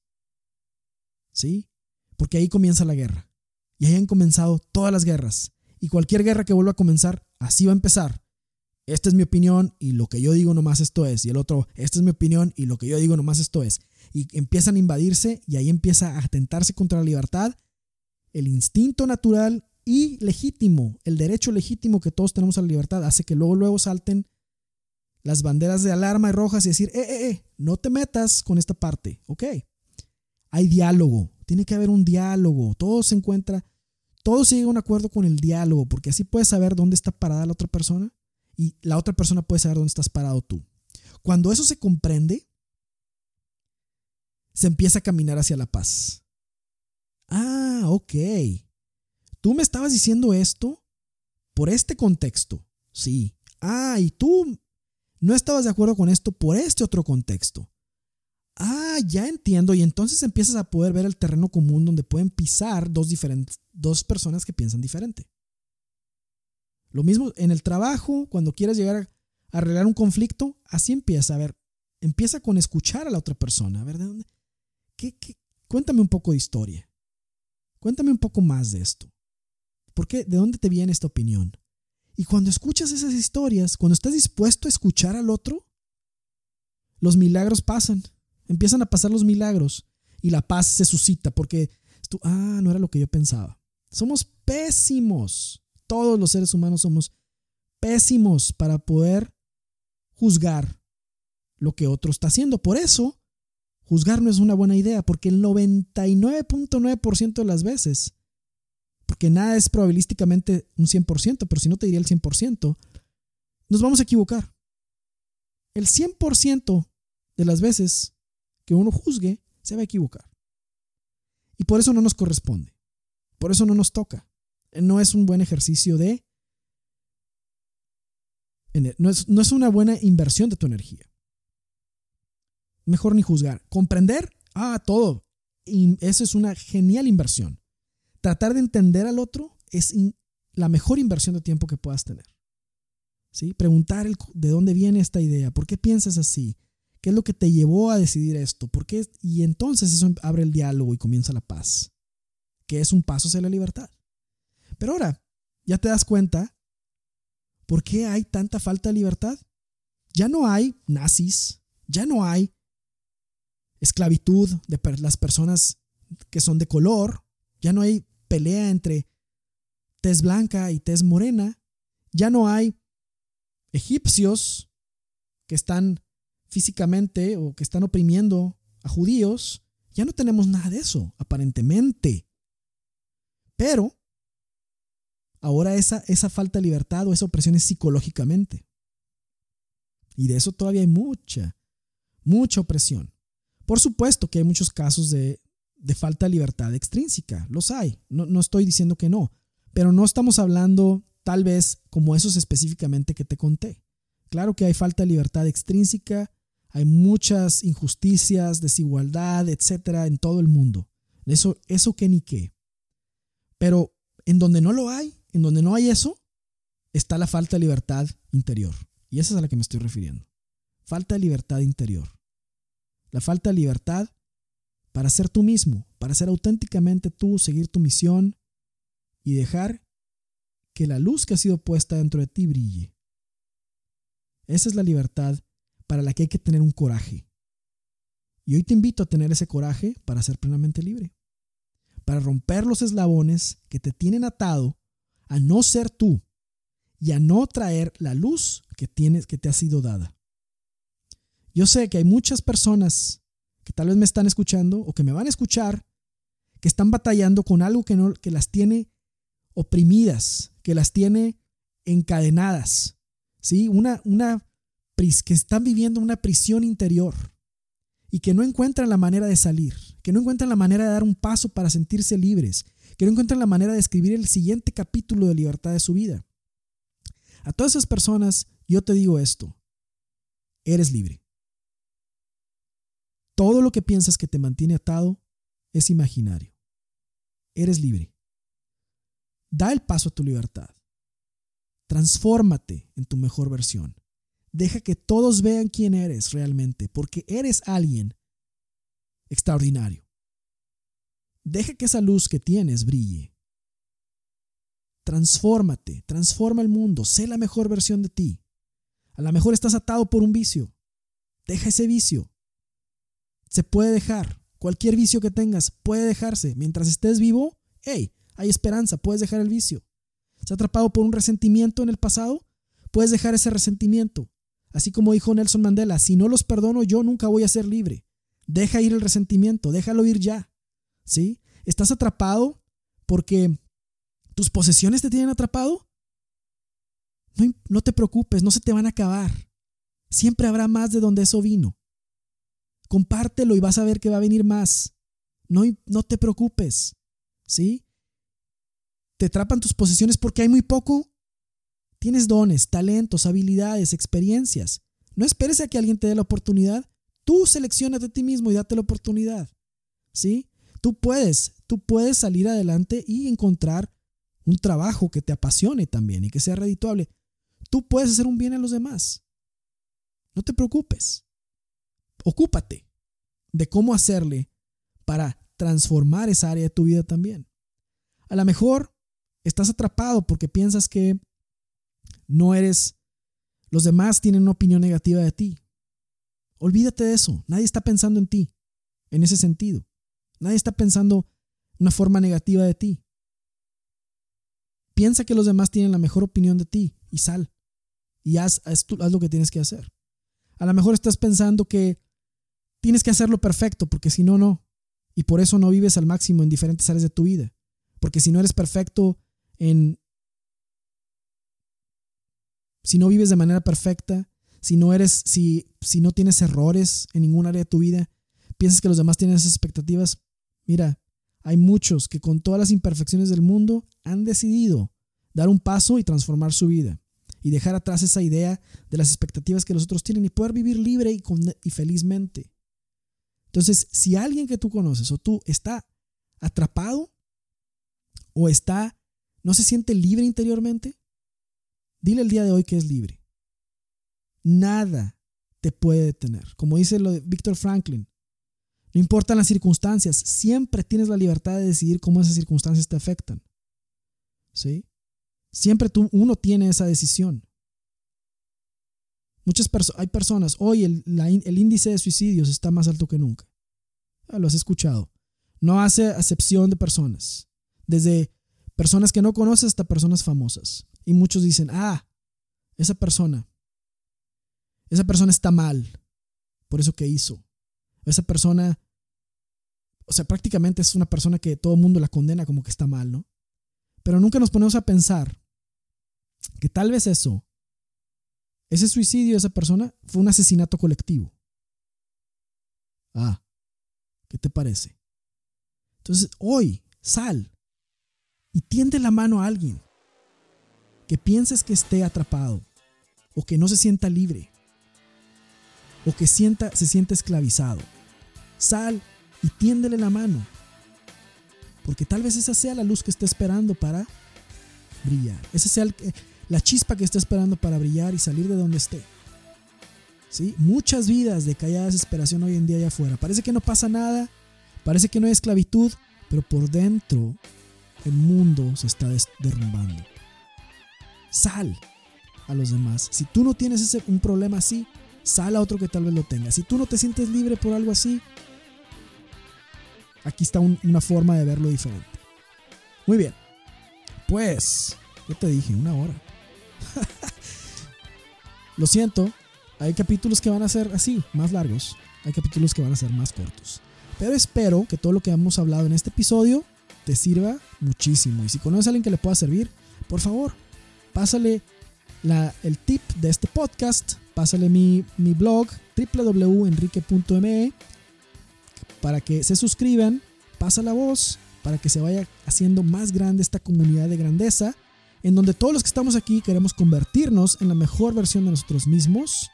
¿Sí? Porque ahí comienza la guerra. Y ahí han comenzado todas las guerras. Y cualquier guerra que vuelva a comenzar, así va a empezar. Esta es mi opinión y lo que yo digo nomás esto es. Y el otro, esta es mi opinión y lo que yo digo nomás esto es. Y empiezan a invadirse y ahí empieza a atentarse contra la libertad, el instinto natural y legítimo, el derecho legítimo que todos tenemos a la libertad, hace que luego, luego salten las banderas de alarma rojas y decir, eh, eh, eh, no te metas con esta parte, ok. Hay diálogo, tiene que haber un diálogo, todo se encuentra, todo se llega a un acuerdo con el diálogo, porque así puedes saber dónde está parada la otra persona y la otra persona puede saber dónde estás parado tú. Cuando eso se comprende, se empieza a caminar hacia la paz. Ah, ok. Tú me estabas diciendo esto por este contexto. Sí. Ah, y tú no estabas de acuerdo con esto por este otro contexto. Ah, ya entiendo. Y entonces empiezas a poder ver el terreno común donde pueden pisar dos, diferentes, dos personas que piensan diferente. Lo mismo en el trabajo, cuando quieras llegar a arreglar un conflicto, así empieza. A ver, empieza con escuchar a la otra persona. A ver, ¿de dónde? ¿Qué, qué? Cuéntame un poco de historia. Cuéntame un poco más de esto. ¿Por qué? ¿De dónde te viene esta opinión? Y cuando escuchas esas historias, cuando estás dispuesto a escuchar al otro, los milagros pasan. Empiezan a pasar los milagros y la paz se suscita porque ah, no era lo que yo pensaba. Somos pésimos. Todos los seres humanos somos pésimos para poder juzgar lo que otro está haciendo. Por eso, juzgar no es una buena idea, porque el 99.9% de las veces porque nada es probabilísticamente un 100%, pero si no te diría el 100%, nos vamos a equivocar. El 100% de las veces que uno juzgue, se va a equivocar. Y por eso no nos corresponde. Por eso no nos toca. No es un buen ejercicio de... No es, no es una buena inversión de tu energía. Mejor ni juzgar. Comprender, ah, todo. eso es una genial inversión. Tratar de entender al otro es la mejor inversión de tiempo que puedas tener. ¿Sí? Preguntar de dónde viene esta idea, por qué piensas así, qué es lo que te llevó a decidir esto, por qué, y entonces eso abre el diálogo y comienza la paz, que es un paso hacia la libertad. Pero ahora, ya te das cuenta por qué hay tanta falta de libertad. Ya no hay nazis, ya no hay esclavitud de las personas que son de color, ya no hay pelea entre tez blanca y tez morena, ya no hay egipcios que están físicamente o que están oprimiendo a judíos, ya no tenemos nada de eso, aparentemente. Pero ahora esa, esa falta de libertad o esa opresión es psicológicamente. Y de eso todavía hay mucha, mucha opresión. Por supuesto que hay muchos casos de, falta de libertad extrínseca, los hay, no, no estoy diciendo que no, pero no estamos hablando tal vez como esos específicamente que te conté. Claro que hay falta de libertad extrínseca, hay muchas injusticias, desigualdad, etcétera, en todo el mundo. Eso, eso que ni qué. Pero en donde no lo hay, en donde no hay eso, está la falta de libertad interior. Y esa es a la que me estoy refiriendo. Falta de libertad interior. La falta de libertad para ser tú mismo, para ser auténticamente tú, seguir tu misión y dejar que la luz que ha sido puesta dentro de ti brille. Esa es la libertad para la que hay que tener un coraje. Y hoy te invito a tener ese coraje para ser plenamente libre, para romper los eslabones que te tienen atado a no ser tú y a no traer la luz que tienes que te ha sido dada. Yo sé que hay muchas personas que tal vez me están escuchando o que me van a escuchar que están batallando con algo que, no, que las tiene oprimidas, que las tiene encadenadas, ¿sí? Una, una, que están viviendo una prisión interior y que no encuentran la manera de salir, que no encuentran la manera de dar un paso para sentirse libres, que no encuentran la manera de escribir el siguiente capítulo de libertad de su vida. A todas esas personas yo te digo esto, eres libre. Todo lo que piensas que te mantiene atado es imaginario. Eres libre. Da el paso a tu libertad. Transfórmate en tu mejor versión. Deja que todos vean quién eres realmente, porque eres alguien extraordinario. Deja que esa luz que tienes brille. Transfórmate, transforma el mundo, sé la mejor versión de ti. A lo mejor estás atado por un vicio. Deja ese vicio. Se puede dejar. Cualquier vicio que tengas puede dejarse. Mientras estés vivo, hey, hay esperanza, puedes dejar el vicio. ¿Estás atrapado por un resentimiento en el pasado? Puedes dejar ese resentimiento. Así como dijo Nelson Mandela, si no los perdono yo nunca voy a ser libre. Deja ir el resentimiento, déjalo ir ya. ¿Sí? ¿Estás atrapado porque tus posesiones te tienen atrapado? No, no te preocupes, no se te van a acabar. Siempre habrá más de donde eso vino. Compártelo y vas a ver que va a venir más. No, no te preocupes. ¿Sí? Te atrapan tus posesiones porque hay muy poco. Tienes dones, talentos, habilidades, experiencias. No esperes a que alguien te dé la oportunidad. Tú selecciona de ti mismo y date la oportunidad. ¿Sí? Tú puedes, tú puedes salir adelante y encontrar un trabajo que te apasione también y que sea redituable. Tú puedes hacer un bien a los demás. No te preocupes ocúpate de cómo hacerle para transformar esa área de tu vida también. A lo mejor estás atrapado porque piensas que no eres, los demás tienen una opinión negativa de ti. Olvídate de eso. Nadie está pensando en ti en ese sentido. Nadie está pensando una forma negativa de ti. Piensa que los demás tienen la mejor opinión de ti y sal. Y haz, haz, haz lo que tienes que hacer. A lo mejor estás pensando que Tienes que hacerlo perfecto porque si no, no. Y por eso no vives al máximo en diferentes áreas de tu vida. Porque si no eres perfecto en... Si no vives de manera perfecta, si no eres, si, si no tienes errores en ningún área de tu vida, piensas que los demás tienen esas expectativas, mira, hay muchos que con todas las imperfecciones del mundo han decidido dar un paso y transformar su vida y dejar atrás esa idea de las expectativas que los otros tienen y poder vivir libre y, y felizmente. Entonces, si alguien que tú conoces o tú está atrapado o está, no se siente libre interiormente, dile el día de hoy que es libre. Nada te puede detener. Como dice lo de Víctor Franklin, no importan las circunstancias, siempre tienes la libertad de decidir cómo esas circunstancias te afectan. ¿Sí? Siempre tú, uno tiene esa decisión. Muchas hay personas, hoy el, el, índice de suicidios está más alto que nunca. Ah, lo has escuchado. No hace acepción de personas. Desde personas que no conoces hasta personas famosas. Y muchos dicen, ah, esa persona, esa persona está mal por eso que hizo. Esa persona, o sea, prácticamente es una persona que todo el mundo la condena como que está mal, ¿no? Pero nunca nos ponemos a pensar que tal vez eso, ese suicidio de esa persona fue un asesinato colectivo. Ah, ¿qué te parece? Entonces, hoy, sal y tiende la mano a alguien que pienses que esté atrapado o que no se sienta libre o que sienta, se siente esclavizado. Sal y tiéndele la mano. Porque tal vez esa sea la luz que está esperando para brillar. Esa sea la chispa que está esperando para brillar y salir de donde esté. ¿Sí? Muchas vidas de callada desesperación hoy en día allá afuera. Parece que no pasa nada, parece que no hay esclavitud, pero por dentro el mundo se está derrumbando. Sal a los demás. Si tú no tienes ese, un problema así, sal a otro que tal vez lo tenga. Si tú no te sientes libre por algo así, aquí está una forma de verlo diferente. Muy bien. Pues, ¿qué te dije? Una hora. Lo siento, hay capítulos que van a ser así, más largos. Hay capítulos que van a ser más cortos. Pero espero que todo lo que hemos hablado en este episodio te sirva muchísimo. Y si conoces a alguien que le pueda servir, por favor, pásale el tip de este podcast, pásale mi, mi blog www.enrique.me para que se suscriban, pasa la voz para que se vaya haciendo más grande esta comunidad de grandeza, en donde todos los que estamos aquí queremos convertirnos en la mejor versión de nosotros mismos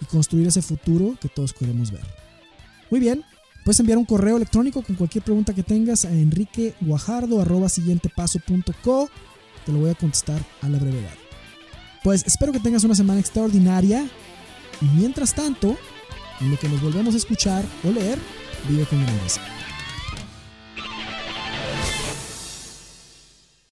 y construir ese futuro que todos queremos ver. Muy bien, puedes enviar un correo electrónico con cualquier pregunta que tengas a enriqueguajardo.siguientepaso.co. Te lo voy a contestar a la brevedad. Pues espero que tengas una semana extraordinaria y mientras tanto, en lo que nos volvemos a escuchar o leer, vive con grandeza.